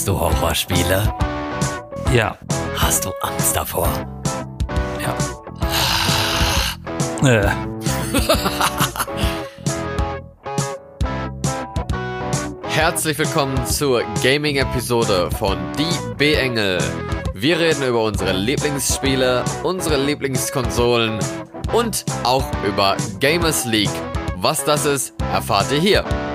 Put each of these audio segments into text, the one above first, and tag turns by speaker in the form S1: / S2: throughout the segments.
S1: Magst du Horrorspiele?
S2: Ja.
S1: Hast du Angst davor?
S2: Ja. Äh.
S3: Herzlich willkommen zur Gaming-Episode von Die B-Engel. Wir reden über unsere Lieblingsspiele, unsere Lieblingskonsolen und auch über Gamers League. Was das ist, erfahrt ihr hier.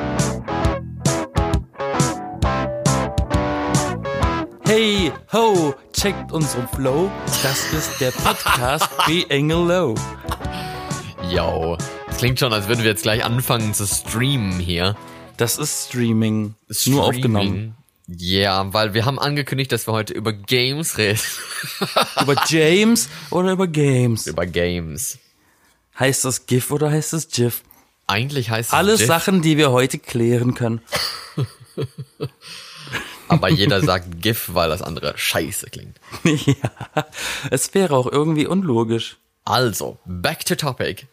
S2: Hey, ho, checkt unseren Flow. Das ist der Podcast B Engel Low.
S3: Yo, es klingt schon, als würden wir jetzt gleich anfangen zu streamen hier.
S2: Das ist Streaming.
S3: Streaming.
S2: Nur aufgenommen.
S3: Ja, weil wir haben angekündigt, dass wir heute über Games reden.
S2: Über James oder über Games?
S3: über Games.
S2: Heißt das GIF oder heißt das GIF?
S3: Eigentlich heißt es
S2: Alles
S3: GIF,
S2: Sachen, die wir heute klären können.
S3: aber jeder sagt GIF, weil das andere scheiße klingt.
S2: ja, es wäre auch irgendwie unlogisch.
S3: Also, back to topic.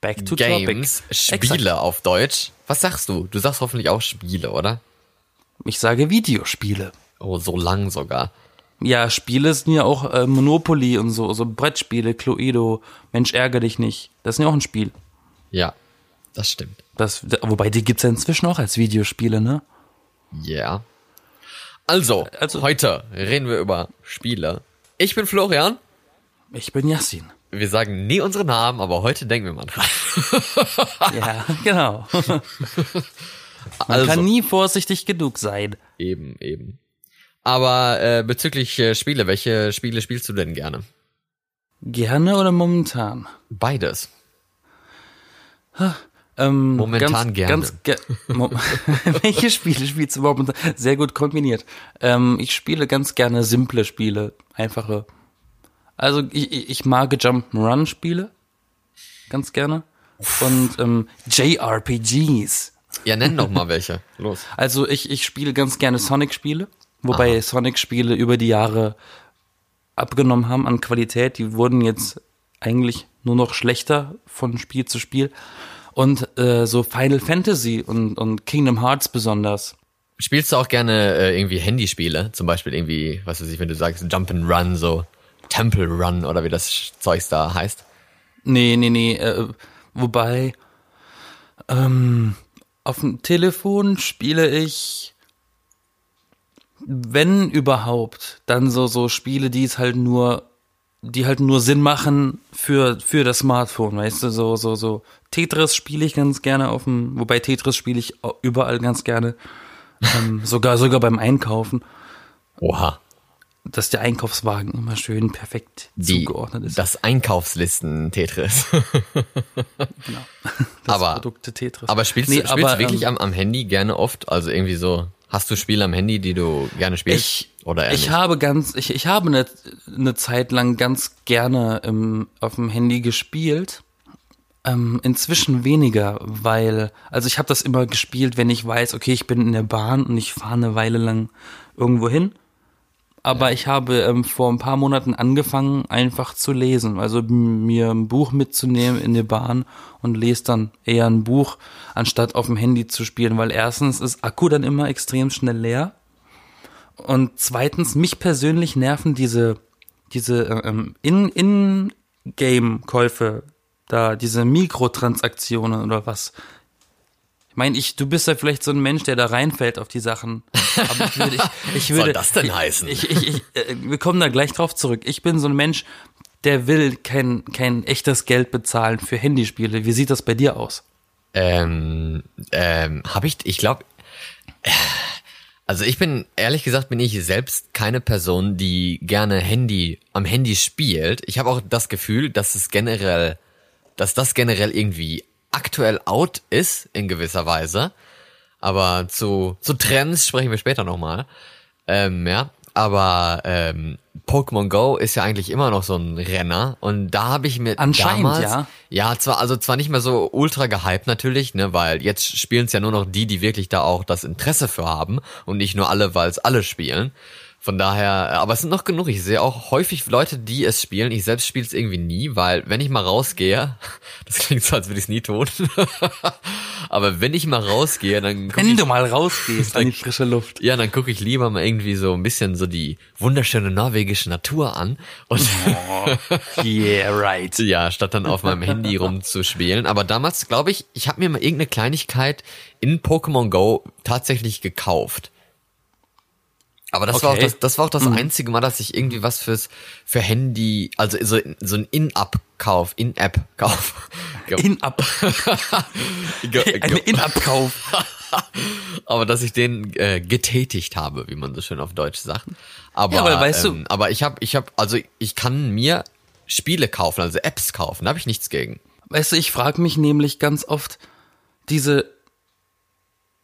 S2: Back to
S3: Games,
S2: topic.
S3: Spiele
S2: Exakt.
S3: auf Deutsch. Was sagst du? Du sagst hoffentlich auch Spiele, oder?
S2: Ich sage Videospiele.
S3: Oh, so lang sogar.
S2: Ja, Spiele sind ja auch äh, Monopoly und so, so Brettspiele, Cluedo, Mensch ärger dich nicht. Das ist ja auch ein Spiel.
S3: Ja, das stimmt.
S2: Das, wobei die gibt's ja inzwischen auch als Videospiele, ne?
S3: Ja. Also,
S2: Also-
S3: heute reden wir über Spiele. Ich bin Florian.
S2: Ich bin Yassin.
S3: Wir sagen nie unsere Namen, aber heute denken wir mal dran.
S2: Ja, genau. Man
S3: Also,
S2: kann nie vorsichtig genug sein.
S3: eben, eben. Aber äh, bezüglich äh, Spiele, welche Spiele spielst du denn gerne?
S2: Gerne oder momentan?
S3: Beides.
S2: Ähm,
S3: Momentan
S2: ganz,
S3: gerne.
S2: Ganz ge Mo Welche Spiele spielst du momentan? Sehr gut kombiniert. Ähm, ich spiele ganz gerne simple Spiele, einfache. Also ich, ich mag Jump'n'Run-Spiele, ganz gerne. Und ähm, JRPGs.
S3: Ja, nenn doch mal welche. Los.
S2: Also ich, ich spiele ganz gerne Sonic-Spiele, wobei Sonic-Spiele über die Jahre abgenommen haben an Qualität. Die wurden jetzt eigentlich nur noch schlechter von Spiel zu Spiel. Und äh, so Final Fantasy und, und Kingdom Hearts besonders.
S3: Spielst du auch gerne äh, irgendwie Handyspiele? Zum Beispiel irgendwie, was weiß ich, wenn du sagst Jump and Run, so Temple Run oder wie das Zeugs da heißt.
S2: Nee, nee, nee. Äh, wobei ähm, auf dem Telefon spiele ich, wenn überhaupt, dann so so Spiele, die es halt nur, die halt nur Sinn machen für für das Smartphone, weißt du, so so so Tetris spiele ich ganz gerne auf dem, wobei Tetris spiele ich überall ganz gerne, ähm, sogar sogar beim Einkaufen,
S3: Oha.
S2: dass der Einkaufswagen immer schön perfekt
S3: Die,
S2: zugeordnet ist.
S3: das Einkaufslisten-Tetris.
S2: Das
S3: aber-
S2: Produkte Tetris.
S3: aber spielst
S2: Nee,
S3: du spielst
S2: aber,
S3: du wirklich
S2: ähm,
S3: am, am Handy gerne oft? Also irgendwie so, hast du Spiele am Handy, die du gerne spielst?
S2: Ich,
S3: oder eher
S2: ich
S3: nicht?
S2: habe ganz, ich, ich habe eine, eine Zeit lang ganz gerne im, auf dem Handy gespielt. Ähm, inzwischen weniger, weil, also ich habe das immer gespielt, wenn ich weiß, okay, ich bin in der Bahn und ich fahre eine Weile lang irgendwo hin. Aber ich habe ähm, vor ein paar Monaten angefangen, einfach zu lesen. Also mir ein Buch mitzunehmen in die Bahn und lese dann eher ein Buch, anstatt auf dem Handy zu spielen, weil erstens ist Akku dann immer extrem schnell leer. Und zweitens, mich persönlich nerven diese, diese ähm, in, In-Game-Käufe, da, diese Mikrotransaktionen oder was. Ich meine, ich, du bist ja vielleicht so ein Mensch, der da reinfällt auf die Sachen. Aber ich würde, ich, ich
S3: soll
S2: würde,
S3: das denn heißen?
S2: Ich, ich, ich, äh, wir kommen da gleich drauf zurück. Ich bin so ein Mensch, der will kein, kein echtes Geld bezahlen für Handyspiele. Wie sieht das bei dir aus?
S3: Ähm, ähm, habe ich, ich glaube, also ich bin, ehrlich gesagt, bin ich selbst keine Person, die gerne Handy, am Handy spielt. Ich habe auch das Gefühl, dass es generell, dass das generell irgendwie aktuell out ist, in gewisser Weise. Aber zu, zu Trends sprechen wir später nochmal. Ähm, ja, aber ähm, Pokémon Go ist ja eigentlich immer noch so ein Renner und da habe ich mir
S2: Anscheinend,
S3: damals,
S2: ja.
S3: ja, zwar also zwar nicht mehr so ultra gehypt natürlich, ne, weil jetzt spielen es ja nur noch die, die wirklich da auch das Interesse für haben und nicht nur alle, weil es alle spielen. Von daher, aber es sind noch genug. Ich sehe auch häufig Leute, die es spielen. Ich selbst spiele es irgendwie nie, weil wenn ich mal rausgehe, das klingt so, als würde ich es nie tun. aber wenn ich mal rausgehe, dann
S2: Wenn
S3: ich,
S2: du mal rausgehst an die frische Luft.
S3: ja, dann gucke ich lieber mal irgendwie so ein bisschen so die wunderschöne norwegische Natur an und
S2: Yeah, right.
S3: ja, statt dann auf meinem Handy rumzuspielen. Aber damals glaube ich, ich habe mir mal irgendeine Kleinigkeit in Pokémon Go tatsächlich gekauft. Aber das war auch
S2: Okay.
S3: das, das war auch das einzige Mal, dass ich irgendwie was fürs für Handy, also so, so ein In-App-Kauf, In-App-Kauf.
S2: Eine
S3: ge-
S2: In-Up-Kauf.
S3: aber dass ich den äh, getätigt habe, wie man so schön auf Deutsch sagt. Aber,
S2: Ja, aber weißt du-
S3: ähm, aber ich habe, ich habe, also ich kann mir Spiele kaufen, also Apps kaufen, da habe ich nichts gegen.
S2: Weißt du, ich frage mich nämlich ganz oft, diese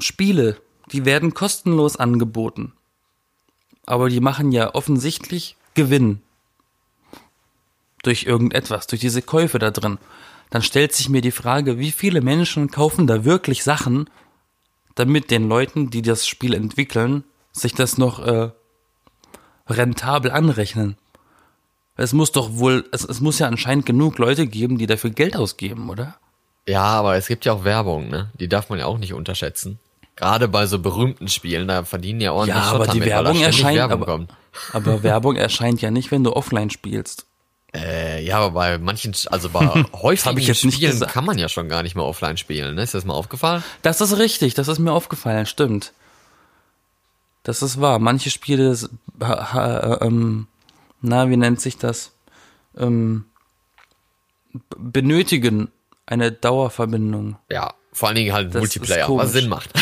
S2: Spiele, die werden kostenlos angeboten. Aber die machen ja offensichtlich Gewinn. Durch irgendetwas, durch diese Käufe da drin. Dann stellt sich mir die Frage, wie viele Menschen kaufen da wirklich Sachen, damit den Leuten, die das Spiel entwickeln, sich das noch äh, rentabel anrechnen. Es muss doch wohl, es, es muss ja anscheinend genug Leute geben, die dafür Geld ausgeben, oder?
S3: Ja, aber es gibt ja auch Werbung, ne? Die darf man ja auch nicht unterschätzen. Gerade bei so berühmten Spielen, da verdienen ja ordentlich
S2: Ja, aber
S3: Schotter
S2: die
S3: mit,
S2: Werbung erscheint,
S3: Werbung
S2: aber, aber Werbung erscheint ja nicht, wenn du offline spielst.
S3: Äh, ja, aber bei manchen, also bei häufigen
S2: jetzt
S3: Spielen
S2: gesagt.
S3: kann man ja schon gar nicht mehr offline spielen, ne? Ist das mal aufgefallen?
S2: Das ist richtig, das ist mir aufgefallen, stimmt. Das ist wahr. Manche Spiele, s- ha, ha, ähm, na, wie nennt sich das? Ähm, benötigen eine Dauerverbindung.
S3: Ja, vor allen Dingen halt
S2: Das
S3: Multiplayer, was Sinn macht.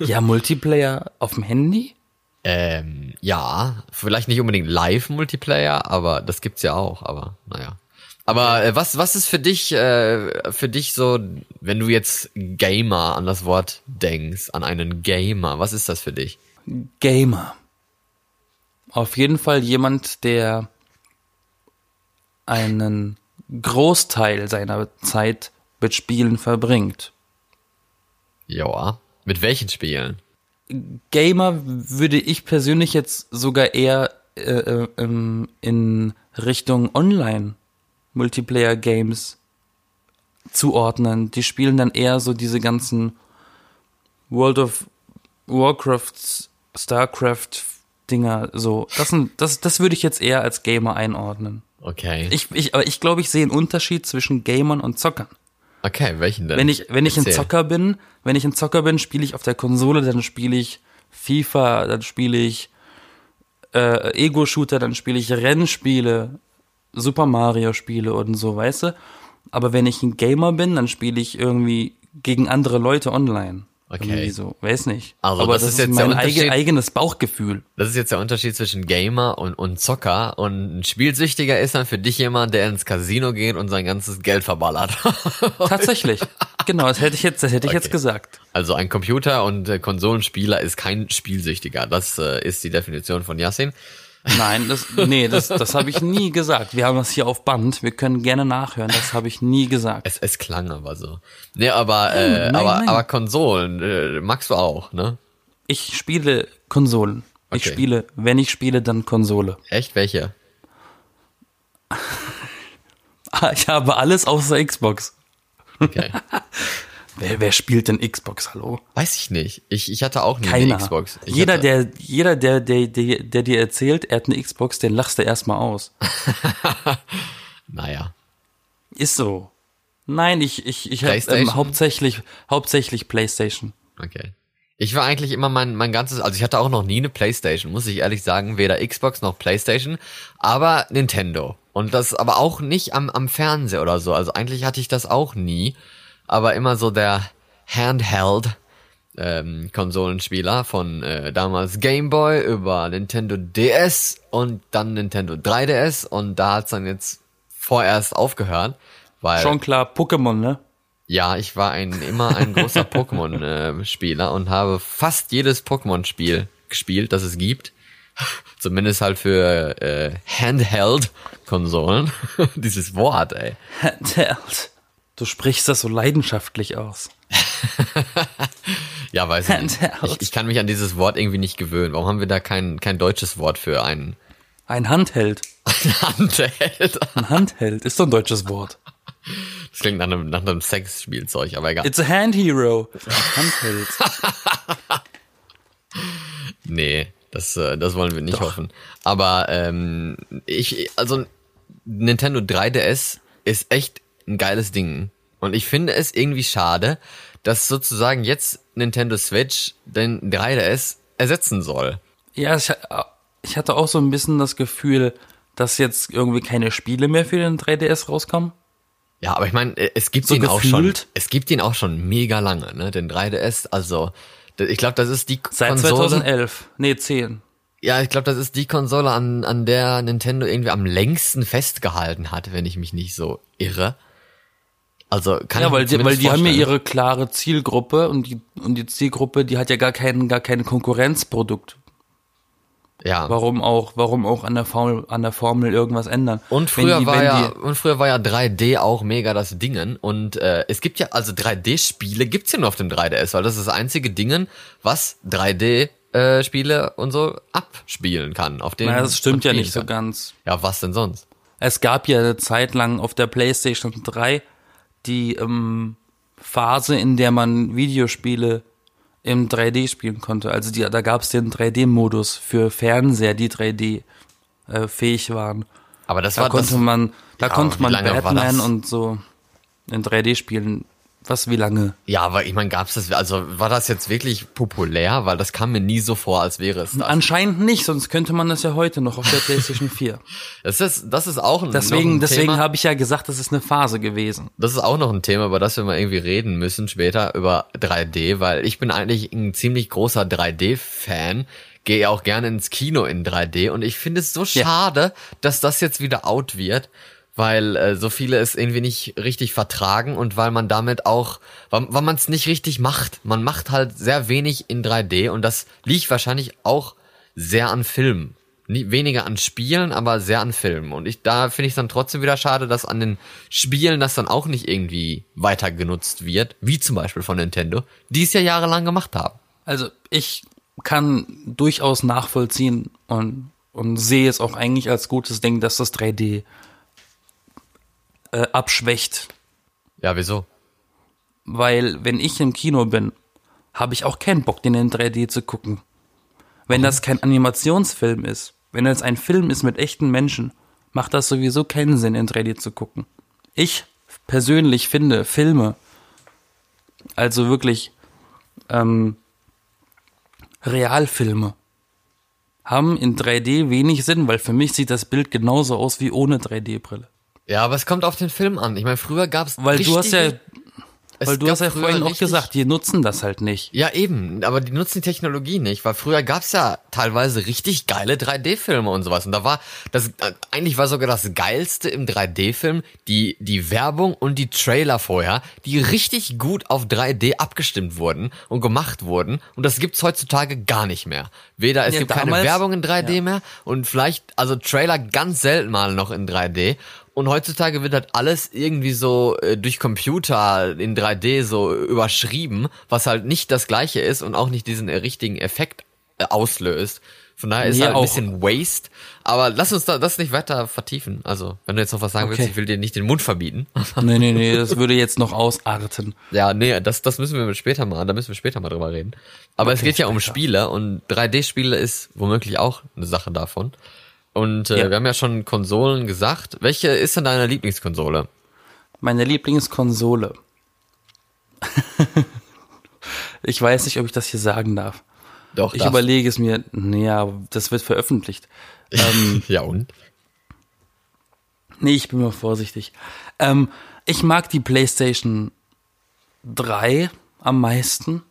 S2: Ja, Multiplayer auf dem Handy?
S3: ähm, ja, vielleicht nicht unbedingt Live-Multiplayer, aber das gibt's ja auch, aber naja. Aber äh, was, was ist für dich, äh, für dich so, wenn du jetzt Gamer an das Wort denkst, an einen Gamer, was ist das für dich?
S2: Gamer. Auf jeden Fall jemand, der einen Großteil seiner Zeit mit Spielen verbringt.
S3: Ja. Mit welchen Spielen?
S2: Gamer würde ich persönlich jetzt sogar eher äh, äh, ähm, in Richtung Online Multiplayer Games zuordnen. Die spielen dann eher so diese ganzen World of Warcraft, Starcraft Dinger so. Das sind, das, das würde ich jetzt eher als Gamer einordnen.
S3: Okay.
S2: Ich, ich, aber ich glaube, ich sehe einen Unterschied zwischen Gamern und Zockern.
S3: Okay, welchen denn?
S2: Wenn ich, wenn ich ein. Zocker bin, wenn ich ein Zocker bin, spiele ich auf der Konsole, dann spiele ich FIFA, dann spiele ich äh, Ego-Shooter, dann spiele ich Rennspiele, Super Mario-Spiele und so, weißt du? Aber wenn ich ein Gamer bin, dann spiele ich irgendwie gegen andere Leute online.
S3: Okay.
S2: Irgendwie so, weiß nicht.
S3: Also
S2: Aber
S3: das
S2: das,
S3: ist jetzt
S2: mein eige,
S3: Unterschied-
S2: eigenes Bauchgefühl.
S3: Das ist jetzt der Unterschied zwischen Gamer und, und Zocker. Und ein Spielsüchtiger ist dann für dich jemand, der ins Casino geht und sein ganzes Geld verballert.
S2: Tatsächlich. genau, das hätte ich jetzt, das hätte ich jetzt
S3: Okay.
S2: gesagt.
S3: Also ein Computer- und äh, Konsolenspieler ist kein Spielsüchtiger. Das äh, ist die Definition von Yassin.
S2: Nein, das, nee, das, das habe ich nie gesagt. Wir haben das hier auf Band. Wir können gerne nachhören. Das habe ich nie gesagt.
S3: Es, es klang aber so. Nee, aber, äh,
S2: nein,
S3: aber,
S2: nein.
S3: aber Konsolen äh, magst du auch, ne?
S2: Ich spiele Konsolen. Ich
S3: Okay.
S2: spiele, wenn ich spiele, dann Konsole.
S3: Echt? Welche?
S2: Ah, Ich habe alles außer Xbox.
S3: Okay.
S2: Wer, wer spielt denn Xbox, hallo?
S3: Weiß ich nicht. Ich, ich hatte auch nie
S2: Keiner.
S3: eine Xbox. Ich
S2: jeder,
S3: hatte,
S2: der, jeder der, der, der, der dir erzählt, er hat eine Xbox, den lachst du erstmal aus.
S3: Naja.
S2: Ist so. Nein, ich, ich, ich habe ähm, hauptsächlich, hauptsächlich Playstation.
S3: Okay. Ich war eigentlich immer mein, mein ganzes, also ich hatte auch noch nie eine Playstation, muss ich ehrlich sagen, weder Xbox noch Playstation, aber Nintendo. Und das aber auch nicht am, am Fernseher oder so. Also eigentlich hatte ich das auch nie, aber immer so der Handheld ähm, Konsolenspieler von äh, damals Game Boy über Nintendo DS und dann Nintendo 3DS und da hat's dann jetzt vorerst aufgehört, weil
S2: Schon klar, Pokémon, ne?
S3: ja, ich war ein immer ein großer Pokémon-Spieler und habe fast jedes Pokémon-Spiel gespielt, das es gibt. Zumindest halt für äh, Handheld-Konsolen. Dieses Wort, ey.
S2: Handheld. Du sprichst das so leidenschaftlich aus.
S3: Ja, weiß ich nicht.
S2: Handheld.
S3: Ich, ich kann mich an dieses Wort irgendwie nicht gewöhnen. Warum haben wir da kein, kein deutsches Wort für einen
S2: Ein Handheld.
S3: Handheld?
S2: Ein Handheld ist doch ein deutsches Wort.
S3: Das klingt nach einem, nach einem Sexspielzeug, aber egal.
S2: It's a hand hero. Handheld.
S3: Nee, das, äh, das wollen wir nicht hoffen. Aber ähm, ich, also Nintendo 3DS ist echt ein geiles Ding. Und ich finde es irgendwie schade, dass sozusagen jetzt Nintendo Switch den 3DS ersetzen soll.
S2: Ja, ich, ich hatte auch so ein bisschen das Gefühl, dass jetzt irgendwie keine Spiele mehr für den 3DS rauskommen.
S3: Ja, aber ich meine, es gibt
S2: So
S3: ihn auch schon.
S2: gefühlt?
S3: Es gibt ihn auch schon mega lange, ne? Den 3DS. Also, ich glaube, das ist die
S2: Seit
S3: Konsole.
S2: 2011. Nee, 10.
S3: Ja, ich glaube, das ist die Konsole, an, an der Nintendo irgendwie am längsten festgehalten hat, wenn ich mich nicht so irre. Also kann
S2: Ja, weil die, weil die haben ja ihre klare Zielgruppe und die, und die Zielgruppe, die hat ja gar kein, gar kein Konkurrenzprodukt.
S3: Ja.
S2: Warum auch, warum auch an der Formel, an der Formel irgendwas ändern?
S3: Und früher
S2: die-
S3: war ja und früher war ja 3D auch mega das Dingen und äh, es gibt ja also 3D-Spiele gibt's ja nur auf dem 3DS, weil das ist das einzige Dingen, was 3D äh, Spiele und so abspielen kann. Auf dem
S2: naja, das stimmt ja nicht so
S3: kann.
S2: ganz.
S3: Ja, was denn sonst?
S2: Es gab ja eine Zeit lang auf der PlayStation 3 die ähm, Phase, in der man Videospiele im 3D spielen konnte. Also die, da gab es den 3D-Modus für Fernseher, die 3D äh, fähig waren.
S3: Aber das
S2: Da
S3: war
S2: konnte
S3: das,
S2: man, da
S3: Ja,
S2: konnte man Batman und so in 3D spielen. Was, wie lange?
S3: Ja, aber ich meine, gab's das also war das jetzt wirklich populär, weil das kam mir nie so vor, als wäre es das.
S2: Anscheinend nicht, sonst könnte man das ja heute noch auf der PlayStation 4.
S3: Das ist das ist auch ein,
S2: Deswegen,
S3: ein
S2: deswegen habe ich ja gesagt, das ist eine Phase gewesen.
S3: Das ist auch noch ein Thema, über das wir mal irgendwie reden müssen später über 3D, weil ich bin eigentlich ein ziemlich großer 3D-Fan, gehe auch gerne ins Kino in 3D und ich finde es so schade, dass das jetzt wieder out wird, weil äh, so viele es irgendwie nicht richtig vertragen und weil man damit auch, weil, weil man es nicht richtig macht. Man macht halt sehr wenig in 3D und das liegt wahrscheinlich auch sehr an Filmen. Weniger an Spielen, aber sehr an Filmen. Und ich, da finde ich es dann trotzdem wieder schade, dass an den Spielen das dann auch nicht irgendwie weiter genutzt wird, wie zum Beispiel von Nintendo, die es ja jahrelang gemacht haben.
S2: Also ich kann durchaus nachvollziehen und, und sehe es auch eigentlich als gutes Ding, dass das 3D äh, abschwächt.
S3: Ja, wieso?
S2: Weil wenn ich im Kino bin, habe ich auch keinen Bock, den in 3D zu gucken. Wenn das kein Animationsfilm ist, wenn es ein Film ist mit echten Menschen, macht das sowieso keinen Sinn, in 3D zu gucken. Ich persönlich finde Filme, also wirklich ähm, Realfilme, haben in 3D wenig Sinn, weil für mich sieht das Bild genauso aus wie ohne 3D-Brille.
S3: Ja, aber es kommt auf den Film an. Ich meine, früher gab's
S2: Weil du hast ja,
S3: es
S2: weil du hast ja
S3: früher
S2: vorhin auch gesagt, die nutzen das halt nicht.
S3: Ja, eben, aber die nutzen die Technologie nicht, weil früher gab's ja teilweise richtig geile 3D-Filme und sowas. Und da war, das, äh, eigentlich war sogar das Geilste im 3D-Film die, die Werbung und die Trailer vorher, die richtig gut auf 3D abgestimmt wurden und gemacht wurden. Und das gibt's heutzutage gar nicht mehr. Weder, es
S2: Ja,
S3: gibt keine
S2: damals-
S3: Werbung in 3D mehr und vielleicht, also Trailer ganz selten mal noch in 3D. Und heutzutage wird halt alles irgendwie so äh, durch Computer in 3D so überschrieben, was halt nicht das gleiche ist und auch nicht diesen äh, richtigen Effekt äh, auslöst. Von daher ist
S2: Nee,
S3: halt ein bisschen Waste. Aber lass uns da, das nicht weiter vertiefen. Also, wenn du jetzt noch was sagen
S2: Okay.
S3: willst, ich will dir nicht den Mund verbieten.
S2: Nee, nee, nee, das würde jetzt noch ausarten.
S3: ja, nee, das, das müssen wir später mal, da müssen wir später mal drüber reden. Aber es
S2: Okay,
S3: geht ja um
S2: später.
S3: Spiele und 3D-Spiele ist womöglich auch eine Sache davon. Und äh,
S2: Ja.
S3: wir haben ja schon Konsolen gesagt. Welche ist denn deine Lieblingskonsole?
S2: Meine Lieblingskonsole. ich weiß nicht, ob ich das hier sagen darf.
S3: Doch,
S2: Ich
S3: darfst.
S2: überlege es mir, naja, das wird veröffentlicht. Ähm,
S3: Ja und?
S2: nee, ich bin mal vorsichtig. Ähm, ich mag die PlayStation 3 am meisten,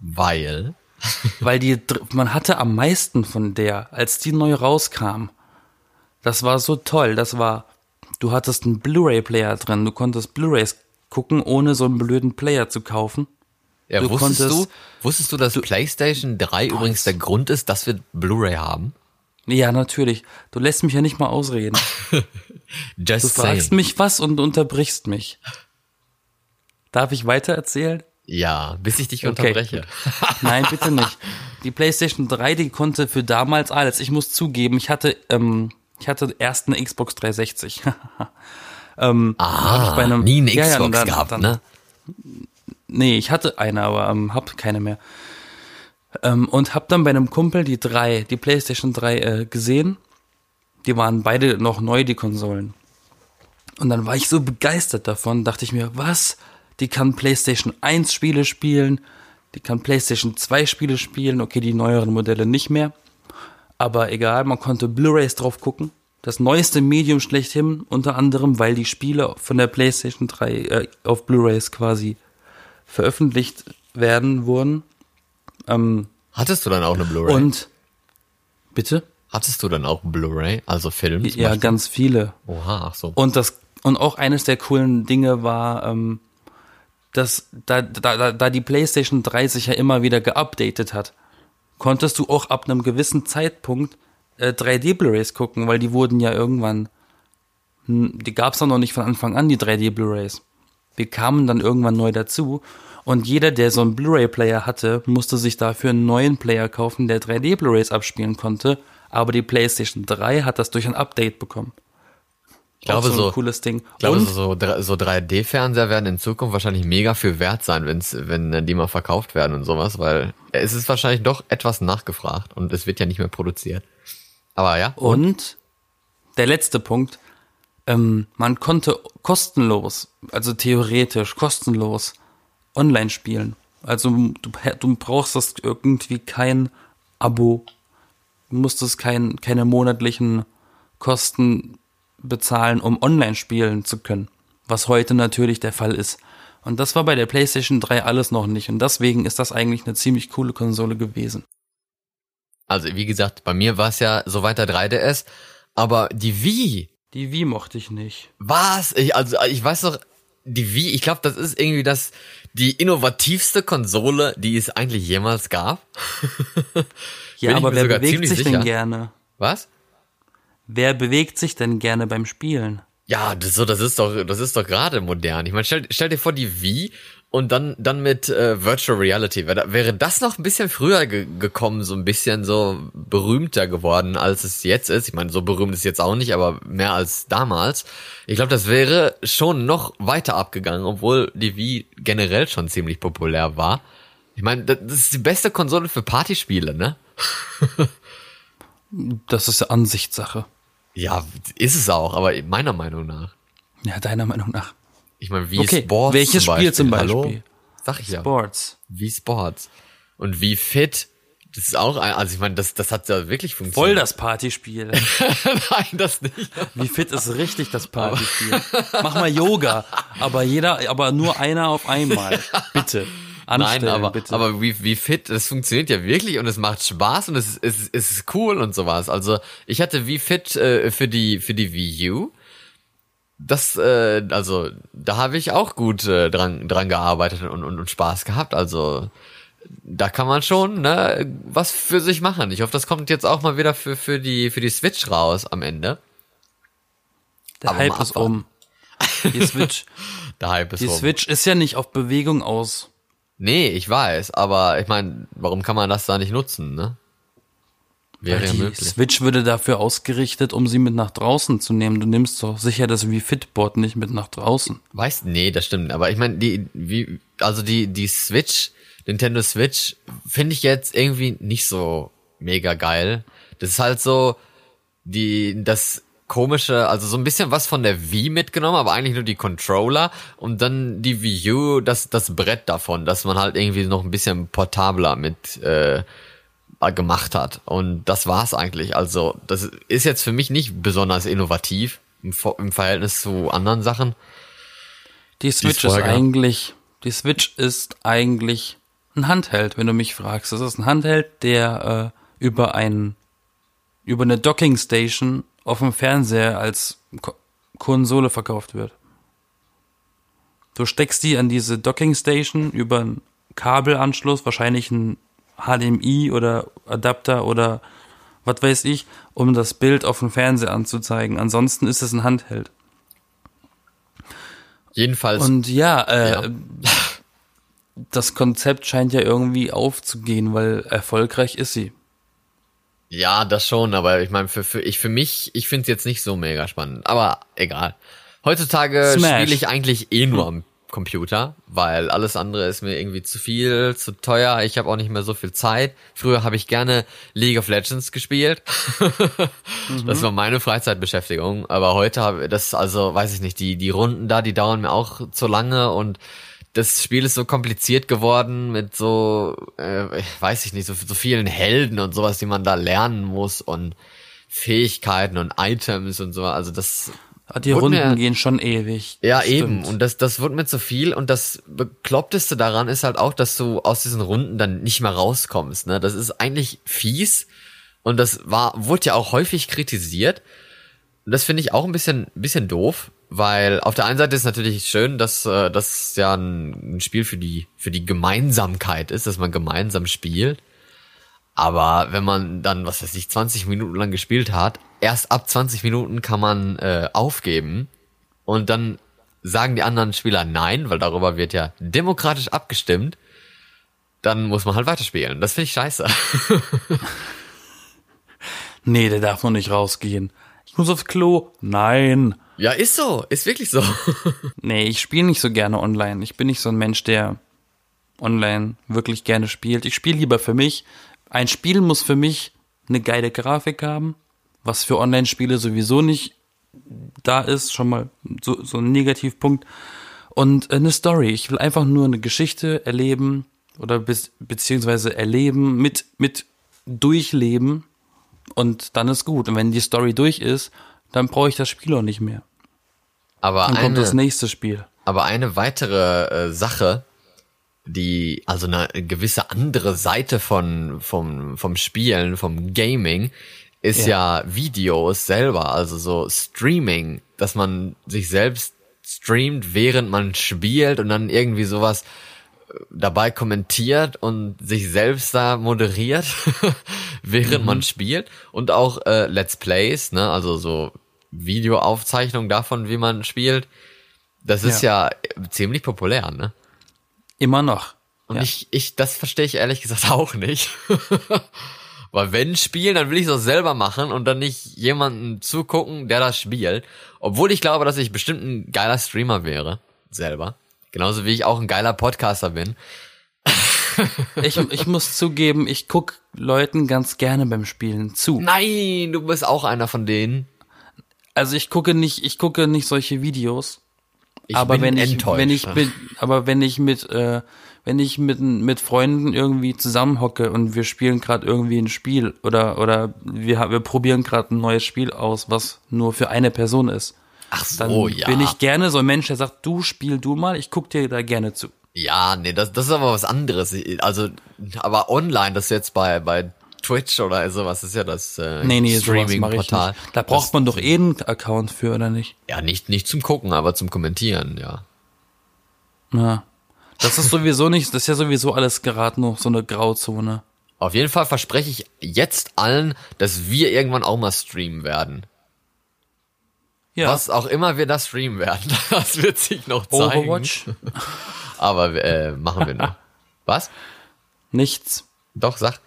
S3: Weil.
S2: weil die, man hatte am meisten von der, als die neu rauskam. Das war so toll, das war, du hattest einen Blu-ray-Player drin, du konntest Blu-rays gucken, ohne so einen blöden Player zu kaufen.
S3: Ja,
S2: Du
S3: wusstest du,
S2: konntest-
S3: wusstest du, dass PlayStation 3 übrigens der Grund ist, dass wir Blu-ray haben?
S2: Ja, natürlich. Du lässt mich ja nicht mal ausreden.
S3: Just
S2: Du fragst
S3: saying.
S2: mich was und unterbrichst mich. Darf ich weiter erzählen?
S3: Ja, bis ich dich
S2: Okay.
S3: unterbreche.
S2: Nein, bitte nicht. Die PlayStation 3, die konnte für damals alles. Ich muss zugeben, ich hatte, ähm, ich hatte erst eine Xbox 360. ähm, bei einem-
S3: Ah, nie eine
S2: Ja, ja,
S3: Xbox
S2: dann-
S3: gehabt,
S2: dann-
S3: ne?
S2: Nee, ich hatte eine, aber ähm, hab keine mehr. Ähm, und hab dann bei einem Kumpel die drei, die PlayStation 3 äh, gesehen. Die waren beide noch neu, die Konsolen. Und dann war ich so begeistert davon, dachte ich mir, was? Die kann PlayStation 1 Spiele spielen, die kann PlayStation 2 Spiele spielen, okay, die neueren Modelle nicht mehr. Aber egal, man konnte Blu-rays drauf gucken. Das neueste Medium schlechthin, unter anderem, weil die Spiele von der PlayStation 3 äh, auf Blu-rays quasi veröffentlicht werden wurden. Ähm,
S3: Hattest du dann auch eine Blu-ray?
S2: und bitte?
S3: Hattest du dann auch Blu-ray, also Film? zum
S2: Ja,
S3: Beispiel?
S2: ganz viele.
S3: Oha, ach so.
S2: Und das und auch eines der coolen Dinge war, ähm, dass da, da, da, da die PlayStation 3 sich ja immer wieder geupdatet hat, konntest du auch ab einem gewissen Zeitpunkt äh, 3D Blu-rays gucken, weil die wurden ja irgendwann, hm, die gab's doch noch nicht von Anfang an, die 3D Blu-rays. Die kamen dann irgendwann neu dazu und jeder, der so einen Blu-ray-Player hatte, musste sich dafür einen neuen Player kaufen, der 3D Blu-rays abspielen konnte, aber die PlayStation 3 hat das durch ein Update bekommen.
S3: Ich glaube,
S2: so
S3: so,
S2: ein cooles Ding.
S3: ich glaube
S2: und
S3: so, so 3D-Fernseher werden in Zukunft wahrscheinlich mega viel wert sein, wenn's, wenn die mal verkauft werden und sowas, weil es ist wahrscheinlich doch etwas nachgefragt und es wird ja nicht mehr produziert. Aber ja,
S2: Und der letzte Punkt, ähm, man konnte kostenlos, also theoretisch kostenlos online spielen. Also du, du brauchst das irgendwie kein Abo, du musstest kein, keine monatlichen Kosten bezahlen, um online spielen zu können, was heute natürlich der Fall ist. Und das war bei der PlayStation 3 alles noch nicht. Und deswegen ist das eigentlich eine ziemlich coole Konsole gewesen.
S3: also wie gesagt, bei mir war es ja so weiter 3DS, aber die Wii,
S2: Die Wii mochte ich nicht.
S3: was? Ich, also ich weiß noch, die Wii, ich glaube, das ist irgendwie das, die innovativste Konsole, die es eigentlich jemals gab.
S2: Ja, aber wer bewegt sich
S3: sicher.
S2: denn gerne?
S3: Was?
S2: Wer bewegt sich denn gerne beim Spielen?
S3: Ja, das, so, das ist doch, das ist doch gerade modern. Ich meine, stell, stell dir vor, die Wii und dann, dann mit äh, Virtual Reality. Wäre, wäre das noch ein bisschen früher ge gekommen, so ein bisschen so berühmter geworden, als es jetzt ist. Ich meine, so berühmt ist jetzt auch nicht, aber mehr als damals. Ich glaube, das wäre schon noch weiter abgegangen, obwohl die Wii generell schon ziemlich populär war. Ich meine, das ist die beste Konsole für Partyspiele, ne?
S2: Das ist ja Ansichtssache.
S3: Ja, ist es auch, aber meiner Meinung nach.
S2: Ja, deiner Meinung nach.
S3: Ich meine, wie
S2: Okay,
S3: Sports
S2: welches
S3: zum
S2: Spiel zum
S3: Hallo?
S2: Beispiel?
S3: Sag ich ja.
S2: Sports.
S3: Wie Sports. Und wie fit. Das ist auch, ein, also ich meine, das, das hat ja wirklich
S2: Voll
S3: funktioniert.
S2: das Partyspiel.
S3: Nein, das nicht.
S2: Wie fit ist richtig das Partyspiel? Mach mal Yoga, aber jeder, aber nur einer auf einmal. Bitte.
S3: Nein, aber,
S2: bitte.
S3: aber wie, wie fit, das funktioniert ja wirklich und es macht Spaß und es, es, es ist cool und sowas. Also ich hatte wie fit äh, für die für die Wii U. Das, äh, also da habe ich auch gut äh, dran, dran gearbeitet und, und, und Spaß gehabt. Also da kann man schon ne, was für sich machen. Ich hoffe, das kommt jetzt auch mal wieder für, für, die, für die Switch raus am Ende.
S2: Der
S3: aber
S2: Hype ist um. Die Switch,
S3: Der Hype ist
S2: die
S3: rum.
S2: Switch ist ja nicht auf Bewegung aus.
S3: Nee, ich weiß, aber ich meine, warum kann man das da nicht nutzen, ne? Wäre ja
S2: die
S3: möglich.
S2: Switch würde dafür ausgerichtet, um sie mit nach draußen zu nehmen. Du nimmst doch sicher das Wii Fitboard nicht mit nach draußen.
S3: Weißt, nee, das stimmt. Aber ich meine, die, wie, also die, die Switch, Nintendo Switch, finde ich jetzt irgendwie nicht so mega geil. Das ist halt so, die, das komische, also so ein bisschen was von der Wii mitgenommen, aber eigentlich nur die Controller und dann die Wii U, das, das Brett davon, dass man halt irgendwie noch ein bisschen portabler mit, äh, gemacht hat. Und das war's eigentlich. Also, das ist jetzt für mich nicht besonders innovativ im, im Verhältnis zu anderen Sachen.
S2: Die Switch ist eigentlich, die Switch ist eigentlich ein Handheld, wenn du mich fragst. Es ist ein Handheld, der äh, über ein, über eine Docking Station auf dem Fernseher als Ko Konsole verkauft wird. Du steckst die an diese Docking Station über einen Kabelanschluss, wahrscheinlich ein HDMI oder Adapter oder was weiß ich, um das Bild auf dem Fernseher anzuzeigen. Ansonsten ist es ein Handheld.
S3: Jedenfalls.
S2: Und ja, äh,
S3: Ja.
S2: das Konzept scheint ja irgendwie aufzugehen, weil erfolgreich ist sie.
S3: Ja, das schon, aber ich meine, für, für, ich, für mich, ich finde es jetzt nicht so mega spannend. Aber egal. Heutzutage spiele ich eigentlich eh nur am Computer, weil alles andere ist mir irgendwie zu viel, zu teuer. Ich habe auch nicht mehr so viel Zeit. Früher habe ich gerne League of Legends gespielt. Das war meine Freizeitbeschäftigung. Aber heute habe das, also weiß ich nicht, die, die Runden da, die dauern mir auch zu lange und das Spiel ist so kompliziert geworden mit so, äh, weiß ich nicht, so, so vielen Helden und sowas, die man da lernen muss und Fähigkeiten und Items und so. Also das
S2: Die Runden
S3: mir-
S2: gehen schon ewig.
S3: ja,
S2: Das
S3: eben.
S2: stimmt.
S3: Und das, das wird mir zu viel. Und das Bekloppteste daran ist halt auch, dass du aus diesen Runden dann nicht mehr rauskommst. Ne? Das ist eigentlich fies. Und das war, wurde ja auch häufig kritisiert. Und das finde ich auch ein bisschen, bisschen doof, weil auf der einen Seite ist natürlich schön, dass äh, das ja ein, Spiel für die, für die Gemeinsamkeit ist, dass man gemeinsam spielt. Aber wenn man dann, was weiß ich, 20 Minuten lang gespielt hat, erst ab 20 Minuten kann man äh, aufgeben und dann sagen die anderen Spieler nein, weil darüber wird ja demokratisch abgestimmt, dann muss man halt weiterspielen. Das finde ich scheiße.
S2: Nee, der darf noch nicht rausgehen. Ich muss aufs Klo. Nein.
S3: ja, ist so, ist wirklich so.
S2: Nee, ich spiele nicht so gerne online. Ich bin nicht so ein Mensch, der online wirklich gerne spielt. Ich spiele lieber für mich. Ein Spiel muss für mich eine geile Grafik haben, was für Online-Spiele sowieso nicht da ist. Schon mal so, so ein Negativpunkt. Und eine Story. Ich will einfach nur eine Geschichte erleben oder bis, beziehungsweise erleben, mit, mit durchleben. Und dann ist gut. Und wenn die Story durch ist, dann brauche ich das Spiel auch nicht mehr.
S3: Aber
S2: Dann kommt das
S3: eine,
S2: nächste Spiel.
S3: aber eine weitere äh, Sache, die, also eine gewisse andere Seite von, vom, vom Spielen, vom Gaming, ist ja. Videos selber, also so Streaming, dass man sich selbst streamt, während man spielt und dann irgendwie sowas äh, dabei kommentiert und sich selbst da moderiert, während man spielt und auch äh, Let's Plays, ne, also so Videoaufzeichnung davon, wie man spielt. Das ist ja, ziemlich populär, ne?
S2: Immer noch.
S3: Und
S2: Ja.
S3: ich, ich, das verstehe ich ehrlich gesagt auch nicht. Weil wenn spielen, dann will ich es auch selber machen und dann nicht jemanden zugucken, der das spielt. Obwohl ich glaube, dass ich bestimmt ein geiler Streamer wäre. Selber. Genauso wie ich auch ein geiler Podcaster bin.
S2: Ich, ich muss zugeben, ich guck Leuten ganz gerne beim Spielen zu.
S3: Nein, du bist auch einer von denen.
S2: Also ich gucke nicht, ich gucke nicht solche Videos.
S3: Ich
S2: aber
S3: bin
S2: wenn ich,
S3: enttäuscht.
S2: wenn ich mit, aber wenn ich mit, äh, wenn ich mit mit Freunden irgendwie zusammenhocke und wir spielen gerade irgendwie ein Spiel oder oder wir wir probieren gerade ein neues Spiel aus, was nur für eine Person ist,
S3: Ach
S2: dann
S3: so, ja.
S2: bin ich gerne so ein Mensch, der sagt, du spiel du mal, ich guck dir da gerne zu.
S3: Ja, nee, das, das ist aber was anderes. Also, aber online, das jetzt bei, bei Twitch oder sowas ist ja das äh,
S2: Nee, nee,
S3: Streaming-Portal.
S2: Da braucht man doch eh einen Account für, oder nicht?
S3: Ja, nicht, nicht zum Gucken, aber zum Kommentieren, ja.
S2: Ja. Das ist sowieso nicht, das ist ja sowieso alles gerade noch so eine Grauzone.
S3: Auf jeden Fall verspreche ich jetzt allen, dass wir irgendwann auch mal streamen werden.
S2: Ja.
S3: Was auch immer wir da streamen werden, das wird sich noch zeigen.
S2: Overwatch?
S3: Aber äh, machen wir noch. Was?
S2: Nichts.
S3: Doch, sag.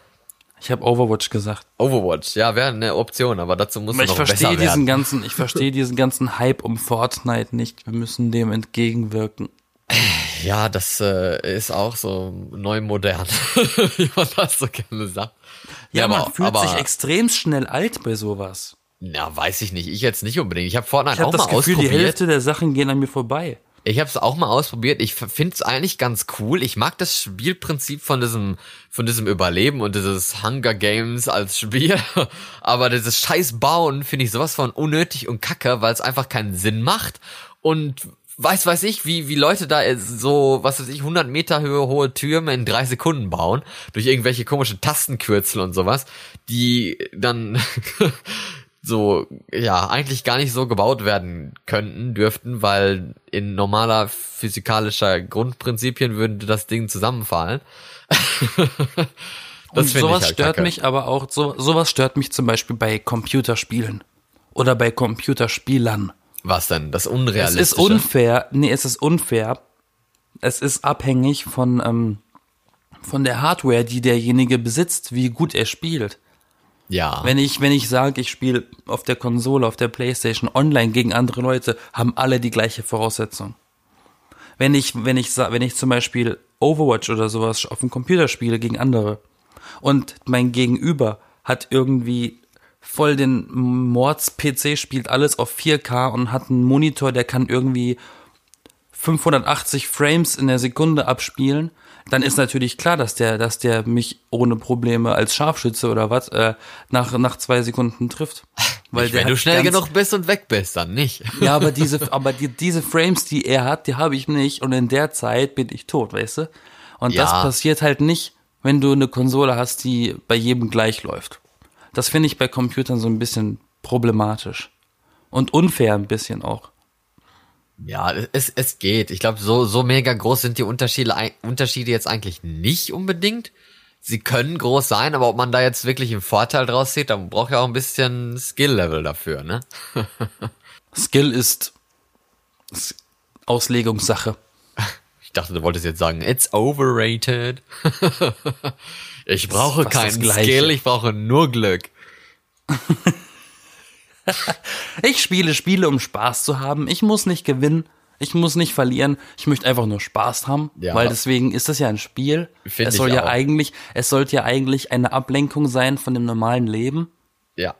S2: Ich habe Overwatch gesagt.
S3: Overwatch, ja, wäre eine Option, aber dazu muss
S2: Aber
S3: noch besser
S2: verstehe diesen
S3: werden.
S2: ganzen, ich verstehe diesen ganzen Hype um Fortnite nicht. Wir müssen dem entgegenwirken.
S3: Ja, das äh, ist auch so neu modern, wie man das so gerne sagt.
S2: Ja, man
S3: aber,
S2: fühlt
S3: aber,
S2: sich extrem schnell alt bei sowas.
S3: Ja, weiß ich nicht. Ich jetzt nicht unbedingt. Ich habe Fortnite
S2: Ich habe
S3: auch
S2: das
S3: mal
S2: Gefühl, die
S3: ausprobiert.
S2: Hälfte der Sachen gehen an mir vorbei.
S3: Ich habe es auch mal ausprobiert. Ich finde es eigentlich ganz cool. Ich mag das Spielprinzip von diesem von diesem Überleben und dieses Hunger Games als Spiel. Aber dieses scheiß Bauen finde ich sowas von unnötig und kacke, weil es einfach keinen Sinn macht. Und weiß weiß ich, wie wie Leute da so, was weiß ich, 100 Meter Höhe hohe Türme in drei Sekunden bauen durch irgendwelche komischen Tastenkürzel und sowas, die dann so, ja, eigentlich gar nicht so gebaut werden könnten, dürften, weil in normaler physikalischer Grundprinzipien würde das Ding zusammenfallen.
S2: Und
S3: find
S2: sowas
S3: ich halt
S2: stört
S3: kacke.
S2: mich aber auch, so, sowas stört mich zum Beispiel bei Computerspielen. Oder bei Computerspielern.
S3: Was denn? Das
S2: Es
S3: Unrealistische?
S2: ist unfair. Nee, es ist unfair. Es ist abhängig von, ähm, von der Hardware, die derjenige besitzt, wie gut er spielt.
S3: Ja.
S2: Wenn ich, wenn ich sage, ich spiele auf der Konsole, auf der Playstation online gegen andere Leute, haben alle die gleiche Voraussetzung. Wenn ich, wenn ich, wenn ich zum Beispiel Overwatch oder sowas auf dem Computer spiele gegen andere und mein Gegenüber hat irgendwie voll den Mords-PC, spielt alles auf 4K und hat einen Monitor, der kann irgendwie 580 Frames in der Sekunde abspielen, dann ist natürlich klar, dass der, dass der mich ohne Probleme als Scharfschütze oder was äh, nach nach zwei Sekunden trifft. Weil
S3: Wenn
S2: der
S3: du schnell genug bist und weg bist, dann nicht.
S2: Ja, aber diese, aber die, diese Frames, die er hat, die habe ich nicht und in der Zeit bin ich tot, weißt du? Und das
S3: Ja.
S2: passiert halt nicht, wenn du eine Konsole hast, die bei jedem gleich läuft. Das finde ich bei Computern so ein bisschen problematisch und unfair ein bisschen auch.
S3: Ja, es, es geht. Ich glaube, so, so mega groß sind die Unterschiede, Unterschiede jetzt eigentlich nicht unbedingt. Sie können groß sein, aber ob man da jetzt wirklich einen Vorteil draus sieht, dann braucht ja auch ein bisschen Skill-Level dafür, ne?
S2: Skill ist Auslegungssache.
S3: Ich dachte, du wolltest jetzt sagen, it's overrated. ich brauche keinen. Skill, ich brauche nur Glück.
S2: Ich spiele Spiele, um Spaß zu haben. Ich muss nicht gewinnen. Ich muss nicht verlieren. Ich möchte einfach nur Spaß haben,
S3: Ja.
S2: weil deswegen ist das ja ein Spiel.
S3: Find
S2: es soll ja
S3: auch.
S2: eigentlich, es sollte ja eigentlich eine Ablenkung sein von dem normalen Leben.
S3: Ja.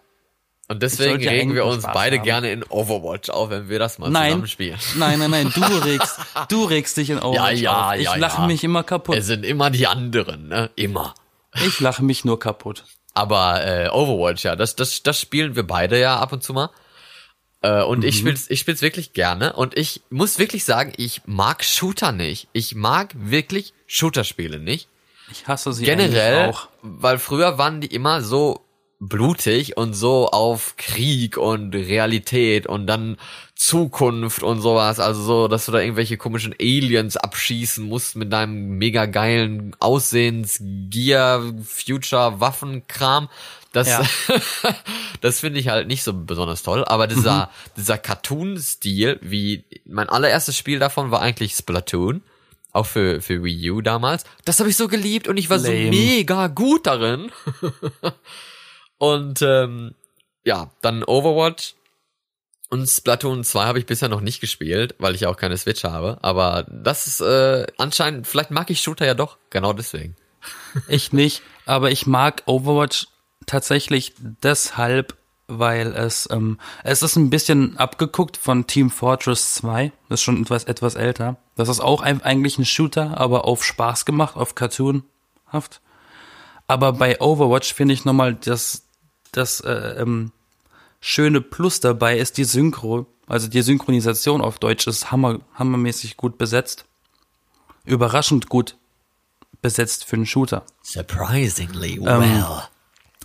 S3: Und deswegen
S2: ja
S3: regen wir uns
S2: Spaß
S3: beide
S2: haben.
S3: gerne in Overwatch auf, wenn wir das mal
S2: Nein,
S3: zusammen spielen.
S2: nein, nein, nein. Du regst, du regst dich in Overwatch
S3: ja,
S2: auf. Ich
S3: ja,
S2: lache
S3: ja.
S2: mich immer kaputt.
S3: Es sind immer die anderen, ne? Immer.
S2: Ich lache mich nur kaputt.
S3: Aber äh, Overwatch, ja, das, das, das spielen wir beide ja ab und zu mal. Äh, und ich spiel's, ich spiel's wirklich gerne. Und ich muss wirklich sagen, ich mag Shooter nicht. Ich mag wirklich Shooter-Spiele nicht.
S2: Ich hasse sie
S3: Generell,
S2: auch.
S3: weil früher waren die immer so blutig und so auf Krieg und Realität und dann Zukunft und sowas. Also so, dass du da irgendwelche komischen Aliens abschießen musst mit deinem mega geilen Aussehens, Gear, Future, Waffenkram. Das,
S2: Ja.
S3: das finde ich halt nicht so besonders toll. Aber dieser, dieser Cartoon-Stil, wie mein allererstes Spiel davon war eigentlich Splatoon. Auch für, für Wii U damals. Das habe ich so geliebt und ich war so
S2: Lame.
S3: mega gut darin. und ähm, ja, dann Overwatch und Splatoon 2 habe ich bisher noch nicht gespielt, weil ich auch keine Switch habe. Aber das ist äh, anscheinend, vielleicht mag ich Shooter ja doch, genau deswegen.
S2: Ich nicht, aber ich mag Overwatch tatsächlich deshalb, weil es, ähm, es ist ein bisschen abgeguckt von Team Fortress 2. Das ist schon etwas, etwas älter. Das ist auch ein, eigentlich ein Shooter, aber auf Spaß gemacht, auf Cartoonhaft. Aber bei Overwatch finde ich nochmal das, das äh, ähm, schöne Plus dabei ist die Synchro. Also die Synchronisation auf Deutsch ist hammer, hammermäßig gut besetzt. Überraschend gut besetzt für einen Shooter.
S1: Surprisingly
S2: Ähm,
S1: well.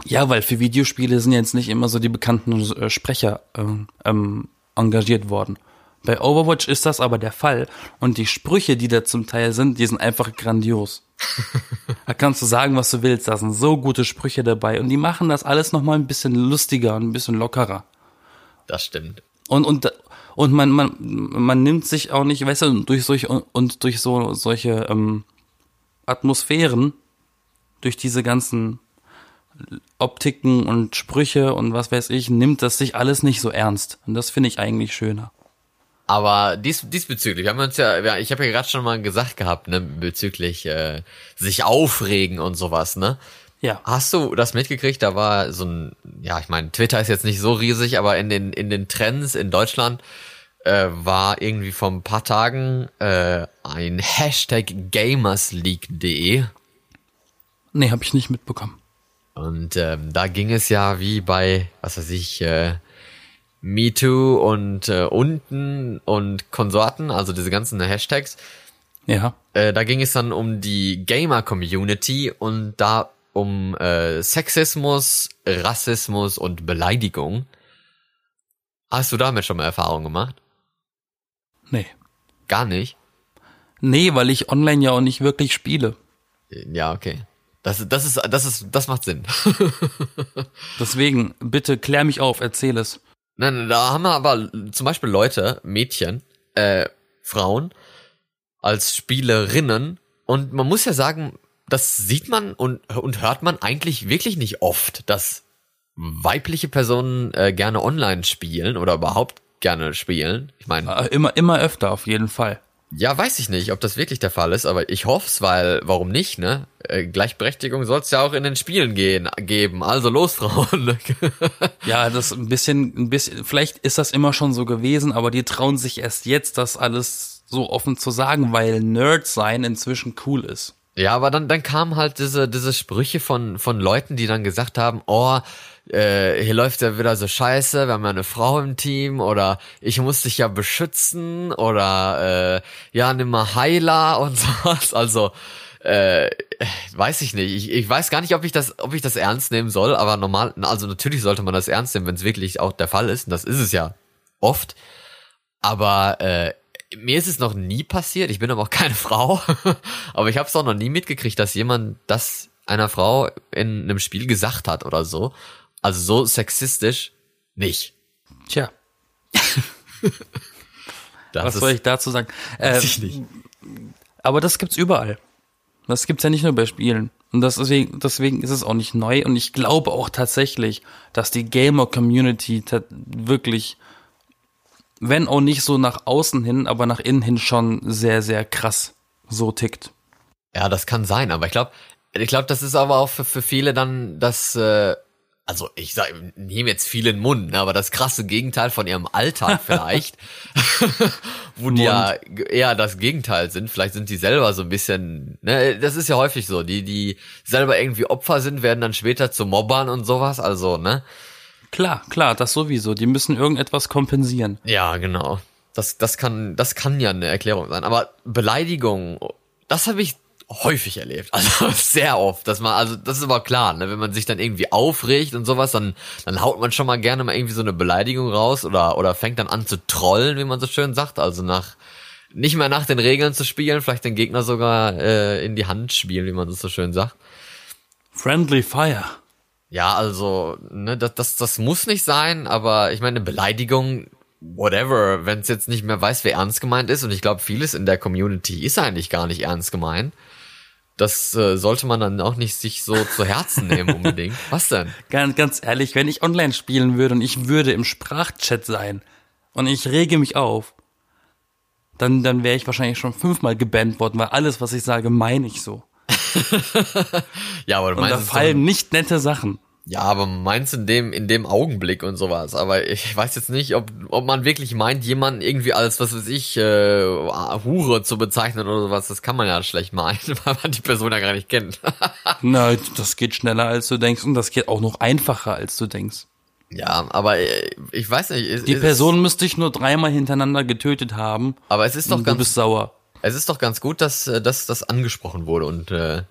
S2: Ja, weil für Videospiele sind jetzt nicht immer so die bekannten äh, Sprecher ähm, ähm, engagiert worden. Bei Overwatch ist das aber der Fall und die Sprüche, die da zum Teil sind, die sind einfach grandios. da kannst du sagen, was du willst, da sind so gute Sprüche dabei und die machen das alles nochmal ein bisschen lustiger und ein bisschen lockerer.
S3: Das stimmt.
S2: Und, und, und man, man, man nimmt sich auch nicht, weißt du, durch solche, und durch so, solche ähm, Atmosphären, durch diese ganzen Optiken und Sprüche und was weiß ich, nimmt das sich alles nicht so ernst. Und das finde ich eigentlich schöner.
S3: Aber dies, diesbezüglich, wir haben uns ja, ja ich habe ja gerade schon mal gesagt gehabt, ne, bezüglich äh, sich aufregen und sowas, ne?
S2: Ja.
S3: Hast du das mitgekriegt? Da war so ein, ja, ich meine, Twitter ist jetzt nicht so riesig, aber in den in den Trends in Deutschland äh, war irgendwie vor ein paar Tagen äh, ein Hashtag Gamersleague.de
S2: Nee, habe ich nicht mitbekommen.
S3: und ähm, da ging es ja wie bei, was weiß ich, äh, MeToo und äh, unten und Konsorten, also diese ganzen Hashtags.
S2: Ja.
S3: Äh, da ging es dann um die Gamer-Community und da um äh, Sexismus, Rassismus und Beleidigung. Hast du damit schon mal Erfahrung gemacht?
S2: Nee.
S3: Gar nicht?
S2: Nee, weil ich online ja auch nicht wirklich spiele.
S3: Ja, okay. Das, das ist, das ist, das macht Sinn.
S2: Deswegen, bitte klär mich auf, erzähl es.
S3: Nein, da haben wir aber zum Beispiel Leute, Mädchen, äh, Frauen als Spielerinnen und man muss ja sagen, das sieht man und, und hört man eigentlich wirklich nicht oft, dass weibliche Personen äh, gerne online spielen oder überhaupt gerne spielen. Ich meine,
S2: Äh, Immer, immer öfter auf jeden Fall.
S3: Ja, weiß ich nicht, ob das wirklich der Fall ist, aber ich hoff's, weil warum nicht, ne? Äh, Gleichberechtigung soll's ja auch in den Spielen gehen geben. Also los, Frauen.
S2: Ja, das ein bisschen, ein bisschen, vielleicht ist das immer schon so gewesen, aber die trauen sich erst jetzt, das alles so offen zu sagen, weil Nerd sein inzwischen cool ist.
S3: Ja, aber dann, dann kamen halt diese, diese Sprüche von, von Leuten, die dann gesagt haben, oh, äh, hier läuft ja wieder so scheiße, wir haben ja eine Frau im Team oder ich muss dich ja beschützen oder äh, ja, nimm mal Heiler und sowas. Also, äh, weiß ich nicht. Ich, ich weiß gar nicht, ob ich das, ob ich das ernst nehmen soll, aber normal, also natürlich sollte man das ernst nehmen, wenn es wirklich auch der Fall ist. Und das ist es ja oft. Aber äh, mir ist es noch nie passiert. Ich bin aber auch keine Frau. aber ich habe es auch noch nie mitgekriegt, dass jemand das einer Frau in einem Spiel gesagt hat oder so. Also so sexistisch nicht.
S2: Tja,
S3: Das
S2: was soll ich dazu sagen? Äh,
S3: ich nicht.
S2: aber das gibt's überall. Das gibt's ja nicht nur bei Spielen. Und das deswegen, deswegen ist es auch nicht neu. Und ich glaube auch tatsächlich, dass die Gamer-Community wirklich, wenn auch nicht so nach außen hin, aber nach innen hin schon sehr, sehr krass so tickt.
S3: Ja, das kann sein, aber ich glaube, ich glaube, das ist aber auch für, für viele dann das, äh, also ich sag, nehme jetzt viel in den Mund, ne, aber das krasse Gegenteil von ihrem Alltag vielleicht, wo die ja eher das Gegenteil sind. Vielleicht sind die selber so ein bisschen, ne, das ist ja häufig so, die, die selber irgendwie Opfer sind, werden dann später zu Mobbern und sowas, also, ne?
S2: Klar, klar, das sowieso. Die müssen irgendetwas kompensieren.
S3: Ja, genau. Das, das kann, das kann ja eine Erklärung sein. Aber Beleidigung, das habe ich häufig erlebt. Also sehr oft. Dass man, also das ist aber klar, ne? wenn man sich dann irgendwie aufregt und sowas, dann, dann haut man schon mal gerne mal irgendwie so eine Beleidigung raus oder, oder fängt dann an zu trollen, wie man so schön sagt. Also nach nicht mehr nach den Regeln zu spielen, vielleicht den Gegner sogar äh, in die Hand spielen, wie man das so schön sagt.
S2: Friendly Fire.
S3: Ja, also, ne, das, das, das muss nicht sein, aber ich meine, eine Beleidigung, whatever, wenn es jetzt nicht mehr weiß, wer ernst gemeint ist, und ich glaube, vieles in der Community ist eigentlich gar nicht ernst gemeint. Das äh, sollte man dann auch nicht sich so zu Herzen nehmen unbedingt. Was denn?
S2: Ganz, ganz ehrlich, wenn ich online spielen würde und ich würde im Sprachchat sein und ich rege mich auf, dann, dann wäre ich wahrscheinlich schon fünfmal gebannt worden, weil alles, was ich sage, meine ich so.
S3: Ja, aber du
S2: Und da
S3: meinst,
S2: fallen nicht nette Sachen.
S3: Ja, aber meinst in dem, in dem Augenblick und sowas. Aber ich weiß jetzt nicht, ob, ob man wirklich meint, jemanden irgendwie als, was weiß ich, äh, Hure zu bezeichnen oder sowas. Das kann man ja schlecht meinen, weil man die Person ja gar nicht kennt.
S2: Na, das geht schneller, als du denkst und das geht auch noch einfacher, als du denkst.
S3: Ja, aber äh, ich weiß nicht. es-
S2: Die
S3: es
S2: Person müsste dich nur dreimal hintereinander getötet haben.
S3: Aber es ist doch
S2: und du
S3: ganz,
S2: bist sauer.
S3: es ist doch ganz gut, dass, äh, dass das angesprochen wurde und äh,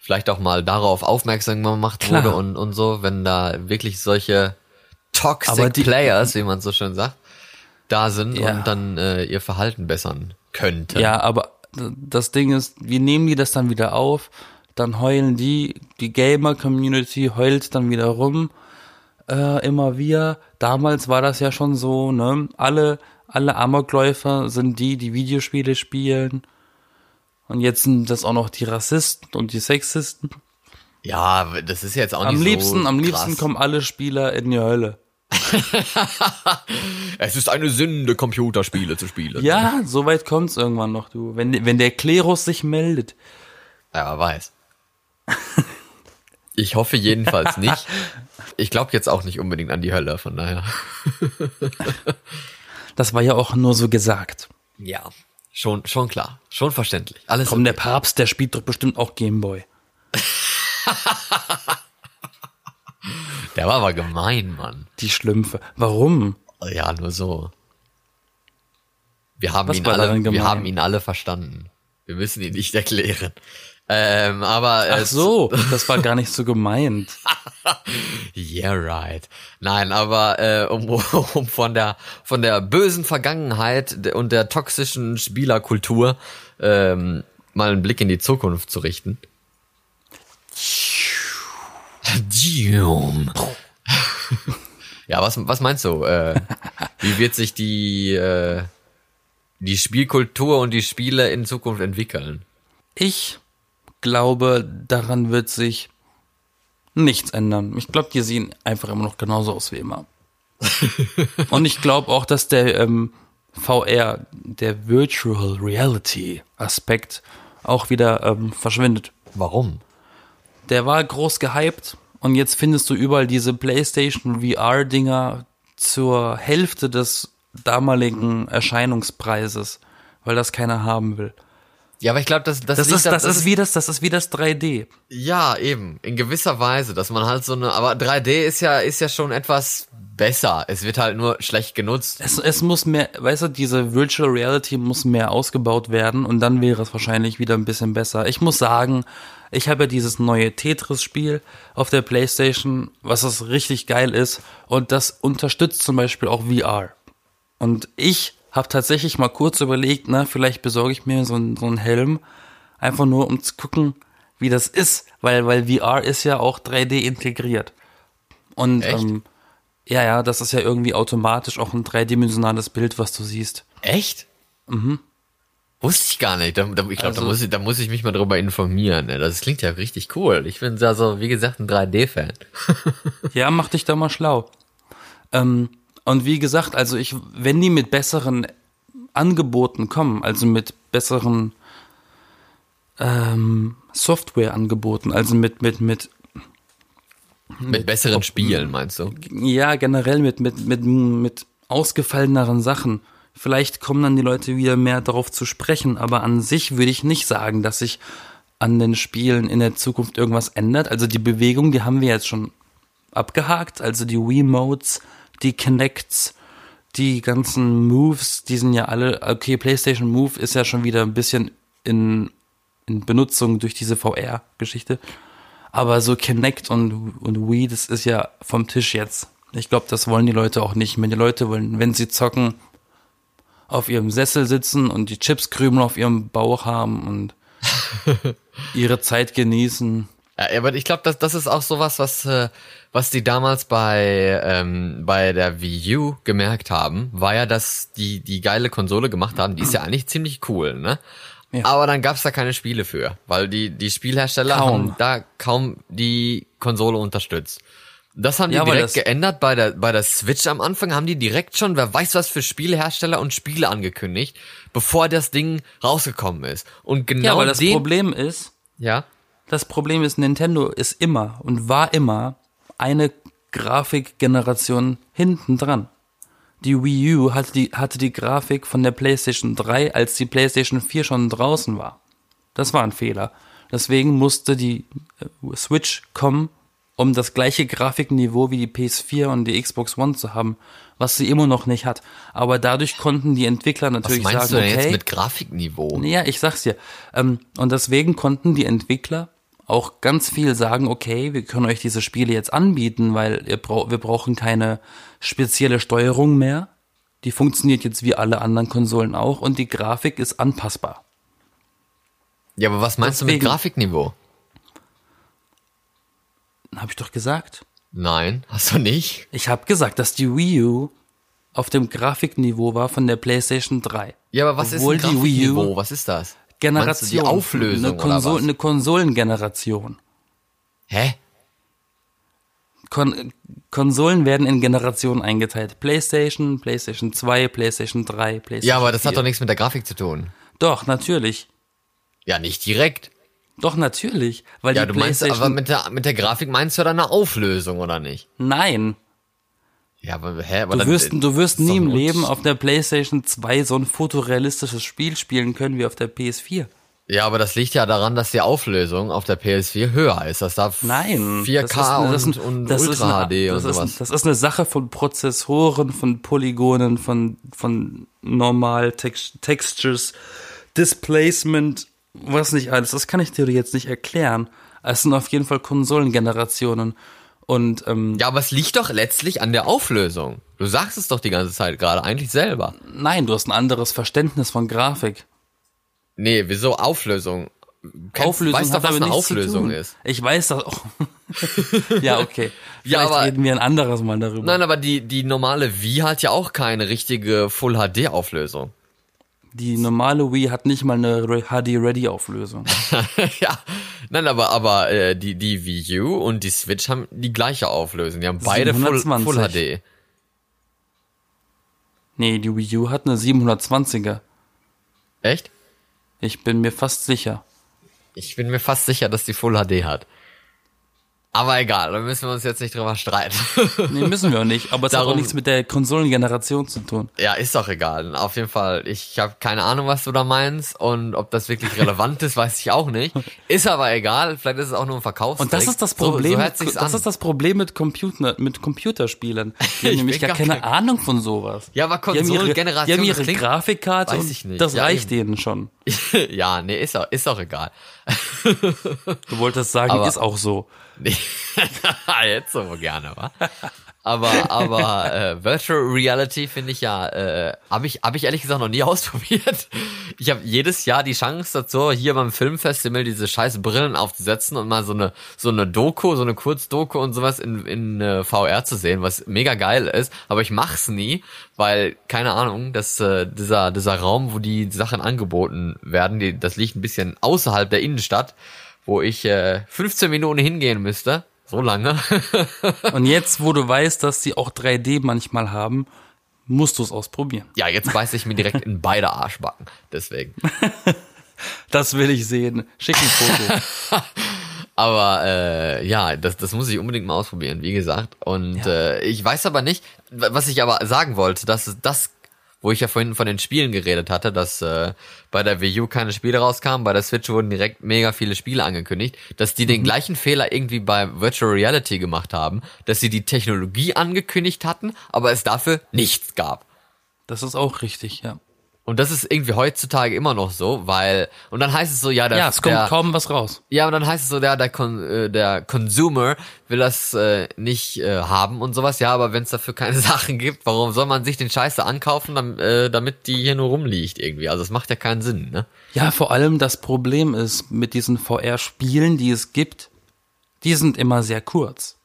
S3: vielleicht auch mal darauf aufmerksam gemacht
S2: Klar.
S3: wurde und und so, wenn da wirklich solche toxic
S2: die-
S3: Players, wie man so schön sagt, da sind
S2: Ja.
S3: und dann äh, ihr Verhalten bessern könnten.
S2: Ja, aber das Ding ist, wie nehmen die das dann wieder auf? Dann heulen die, die Gamer-Community heult dann wieder rum, äh, immer wieder. Damals war das ja schon so, ne? Alle, alle Amokläufer sind die, die Videospiele spielen. Und jetzt sind das auch noch die Rassisten und die Sexisten.
S3: Ja, das ist jetzt auch
S2: Am
S3: nicht
S2: liebsten,
S3: so
S2: am liebsten
S3: krass.
S2: kommen alle Spieler in die Hölle.
S3: Es ist eine Sünde, Computerspiele zu spielen.
S2: Ja, so weit kommt's irgendwann noch, du. Wenn, wenn der Klerus sich meldet.
S3: Ja, weiß. Ich hoffe jedenfalls nicht. Ich glaube jetzt auch nicht unbedingt an die Hölle, von daher.
S2: Das war ja auch nur so gesagt.
S3: Ja, schon, schon klar. Schon verständlich. Alles
S2: Komm, der Papst, der spielt doch bestimmt auch Gameboy.
S3: Der war aber gemein, Mann.
S2: Die Schlümpfe. Warum?
S3: Ja, nur so. Wir haben
S2: Was
S3: ihn alle, wir haben ihn alle verstanden. Wir müssen ihn nicht erklären. Ähm, aber äh,
S2: Ach so, das war gar nicht so gemeint.
S3: Yeah, right. Nein, aber äh, um, um von der von der bösen Vergangenheit und der toxischen Spielerkultur ähm, mal einen Blick in die Zukunft zu richten. Ja, was, was meinst du? Äh, wie wird sich die, äh, die Spielkultur und die Spiele in Zukunft entwickeln?
S2: Ich glaube, daran wird sich nichts ändern. Ich glaube, die sehen einfach immer noch genauso aus wie immer. und ich glaube auch, dass der ähm, VR, der Virtual Reality Aspekt, auch wieder ähm, verschwindet.
S3: Warum?
S2: Der war groß gehypt und jetzt findest du überall diese PlayStation VR-Dinger zur Hälfte des damaligen Erscheinungspreises, weil das keiner haben will.
S3: Ja, aber ich glaube, das, das,
S2: Das ist,
S3: da-
S2: das ist wie das, das ist wie das 3D.
S3: Ja, eben. In gewisser Weise, dass man halt so eine, aber 3D ist ja, ist ja schon etwas besser. Es wird halt nur schlecht genutzt.
S2: Es, es muss mehr, weißt du, diese Virtual Reality muss mehr ausgebaut werden und dann wäre es wahrscheinlich wieder ein bisschen besser. Ich muss sagen, ich habe ja dieses neue Tetris-Spiel auf der Playstation, was das richtig geil ist und das unterstützt zum Beispiel auch VR. Und ich habe tatsächlich mal kurz überlegt, na, vielleicht besorge ich mir so, einen- so einen Helm, einfach nur um zu gucken, wie das ist, weil, weil VR ist ja auch 3D integriert. Und
S3: Echt?
S2: ähm, ja, ja, das ist ja irgendwie automatisch auch ein dreidimensionales Bild, was du siehst.
S3: Echt? Mhm. Wusste ich gar nicht. Da, da, ich glaube,
S2: Also-
S3: da, muss ich, da muss ich mich mal drüber informieren. Ne? Das klingt ja richtig cool. Ich bin ja so, wie gesagt, ein 3D-Fan.
S2: Ja, mach dich da mal schlau. Ähm, und wie gesagt, also ich, wenn die mit besseren Angeboten kommen, also mit besseren ähm, Softwareangeboten, also mit, mit, mit,
S3: Mit besseren Spielen, meinst du?
S2: ja, generell mit, mit, mit, mit ausgefalleneren Sachen. Vielleicht kommen dann die Leute wieder mehr darauf zu sprechen, aber an sich würde ich nicht sagen, dass sich an den Spielen in der Zukunft irgendwas ändert. Also die Bewegung, die haben wir jetzt schon abgehakt, also die Wiimotes, die Kinects, die ganzen Moves, die sind ja alle, okay, PlayStation Move ist ja schon wieder ein bisschen in, in Benutzung durch diese VR-Geschichte. Aber so Kinect und, und Wii, das ist ja vom Tisch jetzt. Ich glaube, das wollen die Leute auch nicht mehr. Die Leute wollen, wenn sie zocken, auf ihrem Sessel sitzen und die Chipskrümel auf ihrem Bauch haben und ihre Zeit genießen.
S3: Ja, aber ich glaube, das, das ist auch sowas, was, äh, was die damals bei, ähm, bei der Wii U gemerkt haben, war ja, dass die die geile Konsole gemacht haben. Die ist ja eigentlich ziemlich cool, ne?
S2: Ja.
S3: Aber dann gab's da keine Spiele für, weil die, die Spielhersteller
S2: Kaum.
S3: haben da kaum die Konsole unterstützt. Das haben die
S2: Ja,
S3: direkt geändert bei der, bei der Switch am Anfang, haben die direkt schon, wer weiß was für Spielehersteller und Spiele angekündigt, bevor das Ding rausgekommen ist. Und genau
S2: Ja, weil das Problem ist,
S3: ja,
S2: das Problem ist, Nintendo ist immer und war immer eine Grafikgeneration hinten dran. Die Wii U hatte die, hatte die Grafik von der PlayStation 3, als die PlayStation 4 schon draußen war. Das war ein Fehler. Deswegen musste die äh, Switch kommen, um das gleiche Grafikniveau wie die PS4 und die Xbox One zu haben, was sie immer noch nicht hat. Aber dadurch konnten die Entwickler
S3: was
S2: natürlich
S3: meinst
S2: sagen,
S3: du denn
S2: okay,
S3: jetzt mit Grafikniveau?
S2: ja, ich sag's dir. Ähm, und deswegen konnten die Entwickler auch ganz viel sagen, okay, wir können euch diese Spiele jetzt anbieten, weil ihr brau wir brauchen keine spezielle Steuerung mehr. Die funktioniert jetzt wie alle anderen Konsolen auch und die Grafik ist anpassbar.
S3: Ja, aber was meinst du mit
S2: Deswegen-
S3: Grafikniveau?
S2: Habe ich doch gesagt.
S3: Nein, hast du nicht?
S2: Ich habe gesagt, dass die Wii U auf dem Grafikniveau war von der PlayStation 3.
S3: Ja, aber was
S2: Obwohl
S3: ist ein Grafikniveau? Was ist das?
S2: Generation,
S3: die Auflösung
S2: eine,
S3: oder
S2: Konsol
S3: was?
S2: eine Konsolengeneration.
S3: Hä?
S2: Kon Konsolen werden in Generationen eingeteilt. PlayStation, PlayStation 2, PlayStation 3, PlayStation
S3: Ja, aber das
S2: 4.
S3: hat doch nichts mit der Grafik zu tun.
S2: Doch, natürlich.
S3: Ja, nicht direkt.
S2: Doch, natürlich. Weil
S3: Ja,
S2: die
S3: du meinst aber mit der, mit der Grafik meinst du dann eine Auflösung oder nicht?
S2: Nein.
S3: Ja, aber hä? Aber
S2: Du
S3: dann-
S2: wirst, du wirst nie im Leben auf der PlayStation 2 so ein fotorealistisches Spiel spielen können wie auf der PS4.
S3: Ja, aber das liegt ja daran, dass die Auflösung auf der PS4 höher ist. Das darf
S2: Nein.
S3: 4K
S2: das ist eine- das
S3: und, und
S2: das ist
S3: Ultra
S2: eine-
S3: HD und sowas.
S2: Ist, das ist eine Sache von Prozessoren, von Polygonen, von, von normal Text Textures, Displacement, was nicht alles. Das kann ich dir jetzt nicht erklären. Es sind auf jeden Fall Konsolengenerationen. Und ähm,
S3: ja, aber es liegt doch letztlich an der Auflösung. Du sagst es doch die ganze Zeit gerade, eigentlich selber.
S2: nein, du hast ein anderes Verständnis von Grafik.
S3: Nee, wieso Auflösung? Kennst,
S2: Auflösung
S3: weißt doch, was eine Auflösung ist.
S2: Ich weiß das auch. Ja, okay.
S3: Ja,
S2: Vielleicht
S3: aber-
S2: reden wir ein anderes Mal darüber.
S3: Nein, aber die, die normale Wii hat ja auch keine richtige Full HD Auflösung.
S2: Die normale Wii hat nicht mal eine HD-Ready-Auflösung.
S3: ja, nein, aber aber äh, die die Wii U und die Switch haben die gleiche Auflösung. Die haben beide Full,
S2: 720.
S3: Full HD.
S2: Nee, die Wii U hat eine 720er.
S3: Echt?
S2: Ich bin mir fast sicher.
S3: Ich bin mir fast sicher, dass die Full HD hat. Aber egal, da müssen wir uns jetzt nicht drüber streiten.
S2: Nee, müssen wir auch nicht. Aber es hat auch
S3: Darum-
S2: nichts mit der Konsolengeneration zu tun.
S3: ja, ist doch egal. Auf jeden Fall, ich habe keine Ahnung, was du da meinst und ob das wirklich relevant ist, weiß ich auch nicht. Ist aber egal, vielleicht ist es auch nur ein Verkaufstrick.
S2: Und das ist das
S3: So-
S2: Problem.
S3: So, sich's
S2: das ist das Problem mit Computer, mit Computerspielen. Die haben
S3: Ich
S2: nämlich gar keine
S3: kein-
S2: Ahnung von sowas.
S3: Ja, aber
S2: Die haben ihre,
S3: Konsolengeneration,
S2: die haben
S3: das
S2: ihre Grafikkarte
S3: Weiß ich nicht.
S2: das
S3: Ja,
S2: reicht
S3: eben.
S2: denen schon.
S3: ja, nee, ist auch, ist auch egal.
S2: Du wolltest sagen,
S3: Aber-
S2: ist auch so.
S3: Nee, jetzt so gerne, wa? Aber aber äh, Virtual Reality finde ich ja, äh, habe ich hab ich ehrlich gesagt noch nie ausprobiert. Ich habe jedes Jahr die Chance dazu, hier beim Filmfestival diese scheiß Brillen aufzusetzen und mal so eine so eine Doku, so eine Kurzdoku und sowas in in äh, VR zu sehen, was mega geil ist. Aber ich mach's nie, weil keine Ahnung, dass äh, dieser dieser Raum, wo die Sachen angeboten werden, die, das liegt ein bisschen außerhalb der Innenstadt, wo ich äh, 15 Minuten hingehen müsste. So lange.
S2: Und jetzt, wo du weißt, dass die auch 3D manchmal haben, musst du es ausprobieren.
S3: Ja, jetzt beiß ich mir direkt in beide Arschbacken. Deswegen.
S2: Das will ich sehen. Schick ein Foto.
S3: Aber äh, ja, das, das muss ich unbedingt mal ausprobieren, wie gesagt. Und äh, ich weiß aber nicht, was ich aber sagen wollte, dass das, wo ich ja vorhin von den Spielen geredet hatte, dass äh, bei der Wii U keine Spiele rauskamen, bei der Switch wurden direkt mega viele Spiele angekündigt, dass die den gleichen Fehler irgendwie bei Virtual Reality gemacht haben, dass sie die Technologie angekündigt hatten, aber es dafür nichts gab.
S2: Das ist auch richtig, ja.
S3: Und das ist irgendwie heutzutage immer noch so, weil und dann heißt es so, ja, der,
S2: Ja, es kommt
S3: der,
S2: kaum was raus.
S3: ja, und dann heißt es so, der der Con, äh, der Consumer will das äh, nicht äh, haben und sowas. Ja, aber wenn es dafür keine Sachen gibt, warum soll man sich den Scheiße ankaufen, dam, äh, damit die hier nur rumliegt irgendwie? Also es macht ja keinen Sinn, ne?
S2: Ja, vor allem das Problem ist mit diesen VR-Spielen, die es gibt, die sind immer sehr kurz.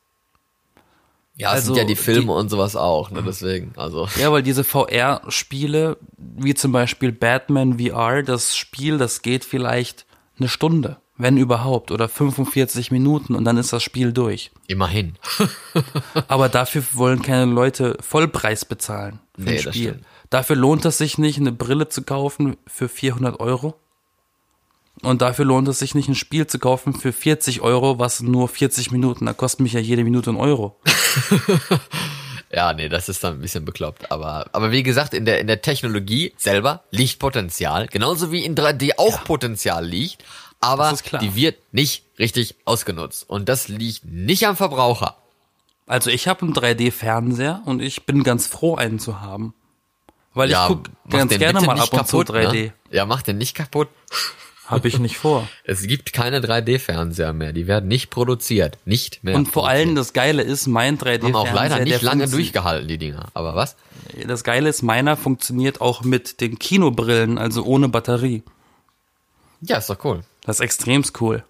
S3: Ja,
S2: Also,
S3: sind ja die Filme
S2: die-
S3: und sowas auch, ne? Deswegen, also
S2: Ja, weil diese VR-Spiele, wie zum Beispiel Batman VR, das Spiel, das geht vielleicht eine Stunde, wenn überhaupt, oder 45 Minuten und dann ist das Spiel durch.
S3: immerhin.
S2: Aber dafür wollen keine Leute Vollpreis bezahlen für
S3: Nee,
S2: ein
S3: das
S2: Spiel. Dafür lohnt es sich nicht, eine Brille zu kaufen für 400 Euro. Und dafür lohnt es sich nicht, ein Spiel zu kaufen für 40 Euro, was nur 40 Minuten, da kostet mich ja jede Minute ein Euro.
S3: Ja, nee, das ist dann ein bisschen bekloppt. Aber, aber wie gesagt, in der, in der Technologie selber liegt Potenzial. Genauso wie in 3D auch Potenzial liegt. Aber die wird nicht richtig ausgenutzt. Und das liegt nicht am Verbraucher.
S2: Also ich habe einen 3D-Fernseher und ich bin ganz froh, einen zu haben. Weil ich guck
S3: mach
S2: ganz gerne mal ab und zu
S3: kaputt,
S2: 3D.
S3: Ne? Ja, mach den nicht kaputt.
S2: Habe ich nicht vor.
S3: Es gibt keine 3D-Fernseher mehr. Die werden nicht produziert. Nicht mehr.
S2: Und vor
S3: produziert.
S2: allem das Geile ist, mein 3D-Fernseher,
S3: haben auch leider
S2: der
S3: nicht lange durchgehalten, die Dinger. Aber was?
S2: Das Geile ist, meiner funktioniert auch mit den Kinobrillen, also ohne Batterie.
S3: Ja, ist doch cool.
S2: Das ist extremst cool.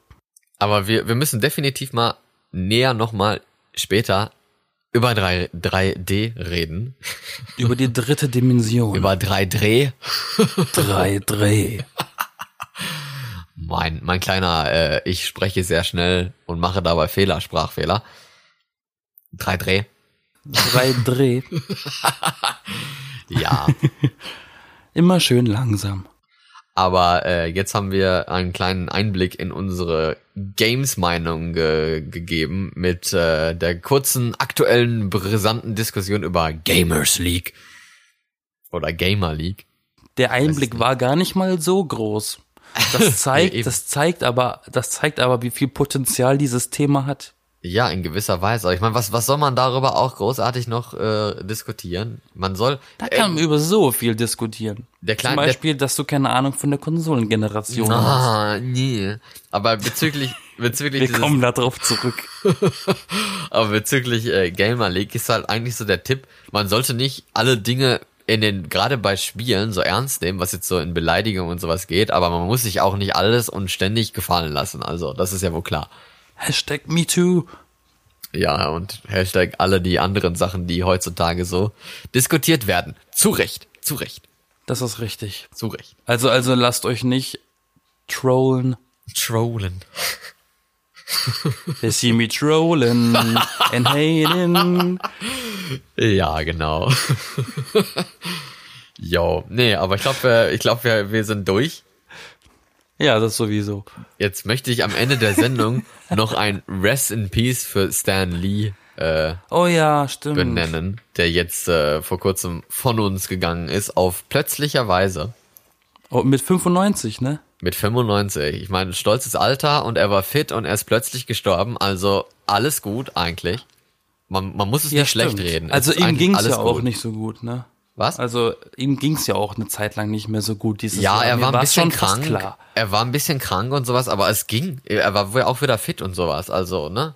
S3: Aber wir, wir müssen definitiv mal näher nochmal später über 3, 3D reden.
S2: Über die dritte Dimension.
S3: Über 3D.
S2: 3D.
S3: Mein, mein kleiner, äh, ich spreche sehr schnell und mache dabei Fehler, Sprachfehler. 3D.
S2: 3D.
S3: Ja.
S2: Immer schön langsam.
S3: Aber äh, jetzt haben wir einen kleinen Einblick in unsere Games-Meinung ge gegeben mit äh, der kurzen, aktuellen, brisanten Diskussion über Gamers League. Oder Gamer League.
S2: Der Einblick war gar nicht mal so groß. Das zeigt,
S3: eben.
S2: das zeigt aber, das zeigt aber, wie viel Potenzial dieses Thema hat.
S3: Ja, in gewisser Weise. Aber ich meine, was, was soll man darüber auch großartig noch äh, diskutieren? Man soll.
S2: Da kann man über so viel diskutieren.
S3: der
S2: Zum
S3: kleine, der,
S2: Beispiel, dass du keine Ahnung von der Konsolengeneration hast.
S3: Ah, nee. Aber bezüglich, bezüglich
S2: Wir
S3: dieses,
S2: kommen da drauf zurück.
S3: aber bezüglich äh, Gamer League ist halt eigentlich so der Tipp, man sollte nicht alle Dinge in den, gerade bei Spielen so ernst nehmen, was jetzt so in Beleidigung und sowas geht, aber man muss sich auch nicht alles und ständig gefallen lassen. Also, das ist ja wohl klar.
S2: Hashtag MeToo.
S3: Ja, und Hashtag alle die anderen Sachen, die heutzutage so diskutiert werden. Zu Recht, zu Recht,
S2: Das ist richtig.
S3: zu Recht.
S2: Also, also lasst euch nicht trollen.
S3: Trollen.
S2: They see me trollen and hating.
S3: Ja, genau. Jo, nee, aber ich glaube, ich glaube, wir, wir sind durch.
S2: Ja, das sowieso.
S3: Jetzt möchte ich am Ende der Sendung noch ein Rest in Peace für Stan Lee äh,
S2: Oh ja, stimmt.
S3: benennen, der jetzt äh, vor kurzem von uns gegangen ist, auf plötzlicher Weise.
S2: Oh, mit 95, ne?
S3: Mit 95. Ich meine, stolzes Alter und er war fit und er ist plötzlich gestorben. Also alles gut eigentlich. Man, man muss es nicht schlecht
S2: stimmt.
S3: reden. Es
S2: Also ihm ging's
S3: alles
S2: ja auch
S3: gut.
S2: nicht so gut, ne?
S3: Was?
S2: Also ihm ging's ja auch eine Zeit lang nicht mehr so gut dieses
S3: ja,
S2: Jahr.
S3: er war ein bisschen krank.
S2: Klar.
S3: Er war ein bisschen krank und sowas, aber es ging. Er war wohl auch wieder fit und sowas. Also, ne?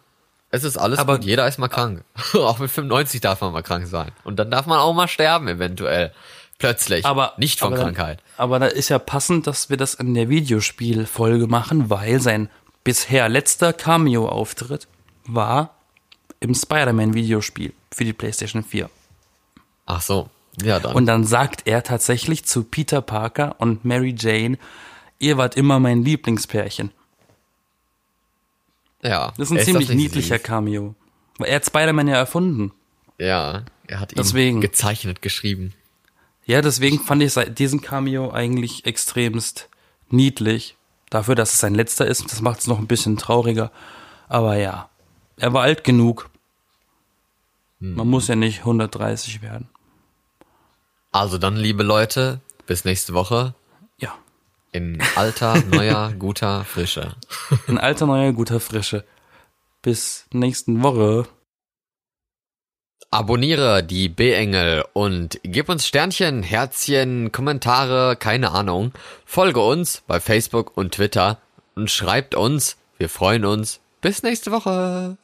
S3: Es ist alles
S2: Aber-
S3: gut. Jeder ist mal krank. auch mit 95 darf man mal krank sein. Und dann darf man auch mal sterben, eventuell. Plötzlich.
S2: Aber
S3: nicht von
S2: aber dann-
S3: Krankheit.
S2: Aber da ist ja passend, dass wir das in der Videospielfolge machen, weil sein bisher letzter Cameo-Auftritt war im Spider-Man-Videospiel für die PlayStation 4.
S3: Ach so. Ja, dann.
S2: Und dann sagt er tatsächlich zu Peter Parker und Mary Jane, ihr wart immer mein Lieblingspärchen.
S3: ja.
S2: Das ist ein ziemlich niedlicher
S3: süß?
S2: Cameo. Weil Er hat Spider-Man ja erfunden.
S3: Ja. Er hat
S2: Deswegen.
S3: ihn gezeichnet geschrieben.
S2: Ja, deswegen fand ich diesen Cameo eigentlich extremst niedlich. Dafür, dass es sein letzter ist, das macht es noch ein bisschen trauriger. Aber ja, er war alt genug. Man muss ja nicht 130 werden.
S3: Also dann, liebe Leute, bis nächste Woche.
S2: Ja,
S3: In alter, neuer, guter Frische.
S2: in alter, neuer, guter Frische. Bis nächsten Woche.
S3: Abonniere die B-Engel und gib uns Sternchen, Herzchen, Kommentare, keine Ahnung. Folge uns bei Facebook und Twitter und schreibt uns. Wir freuen uns. Bis nächste Woche.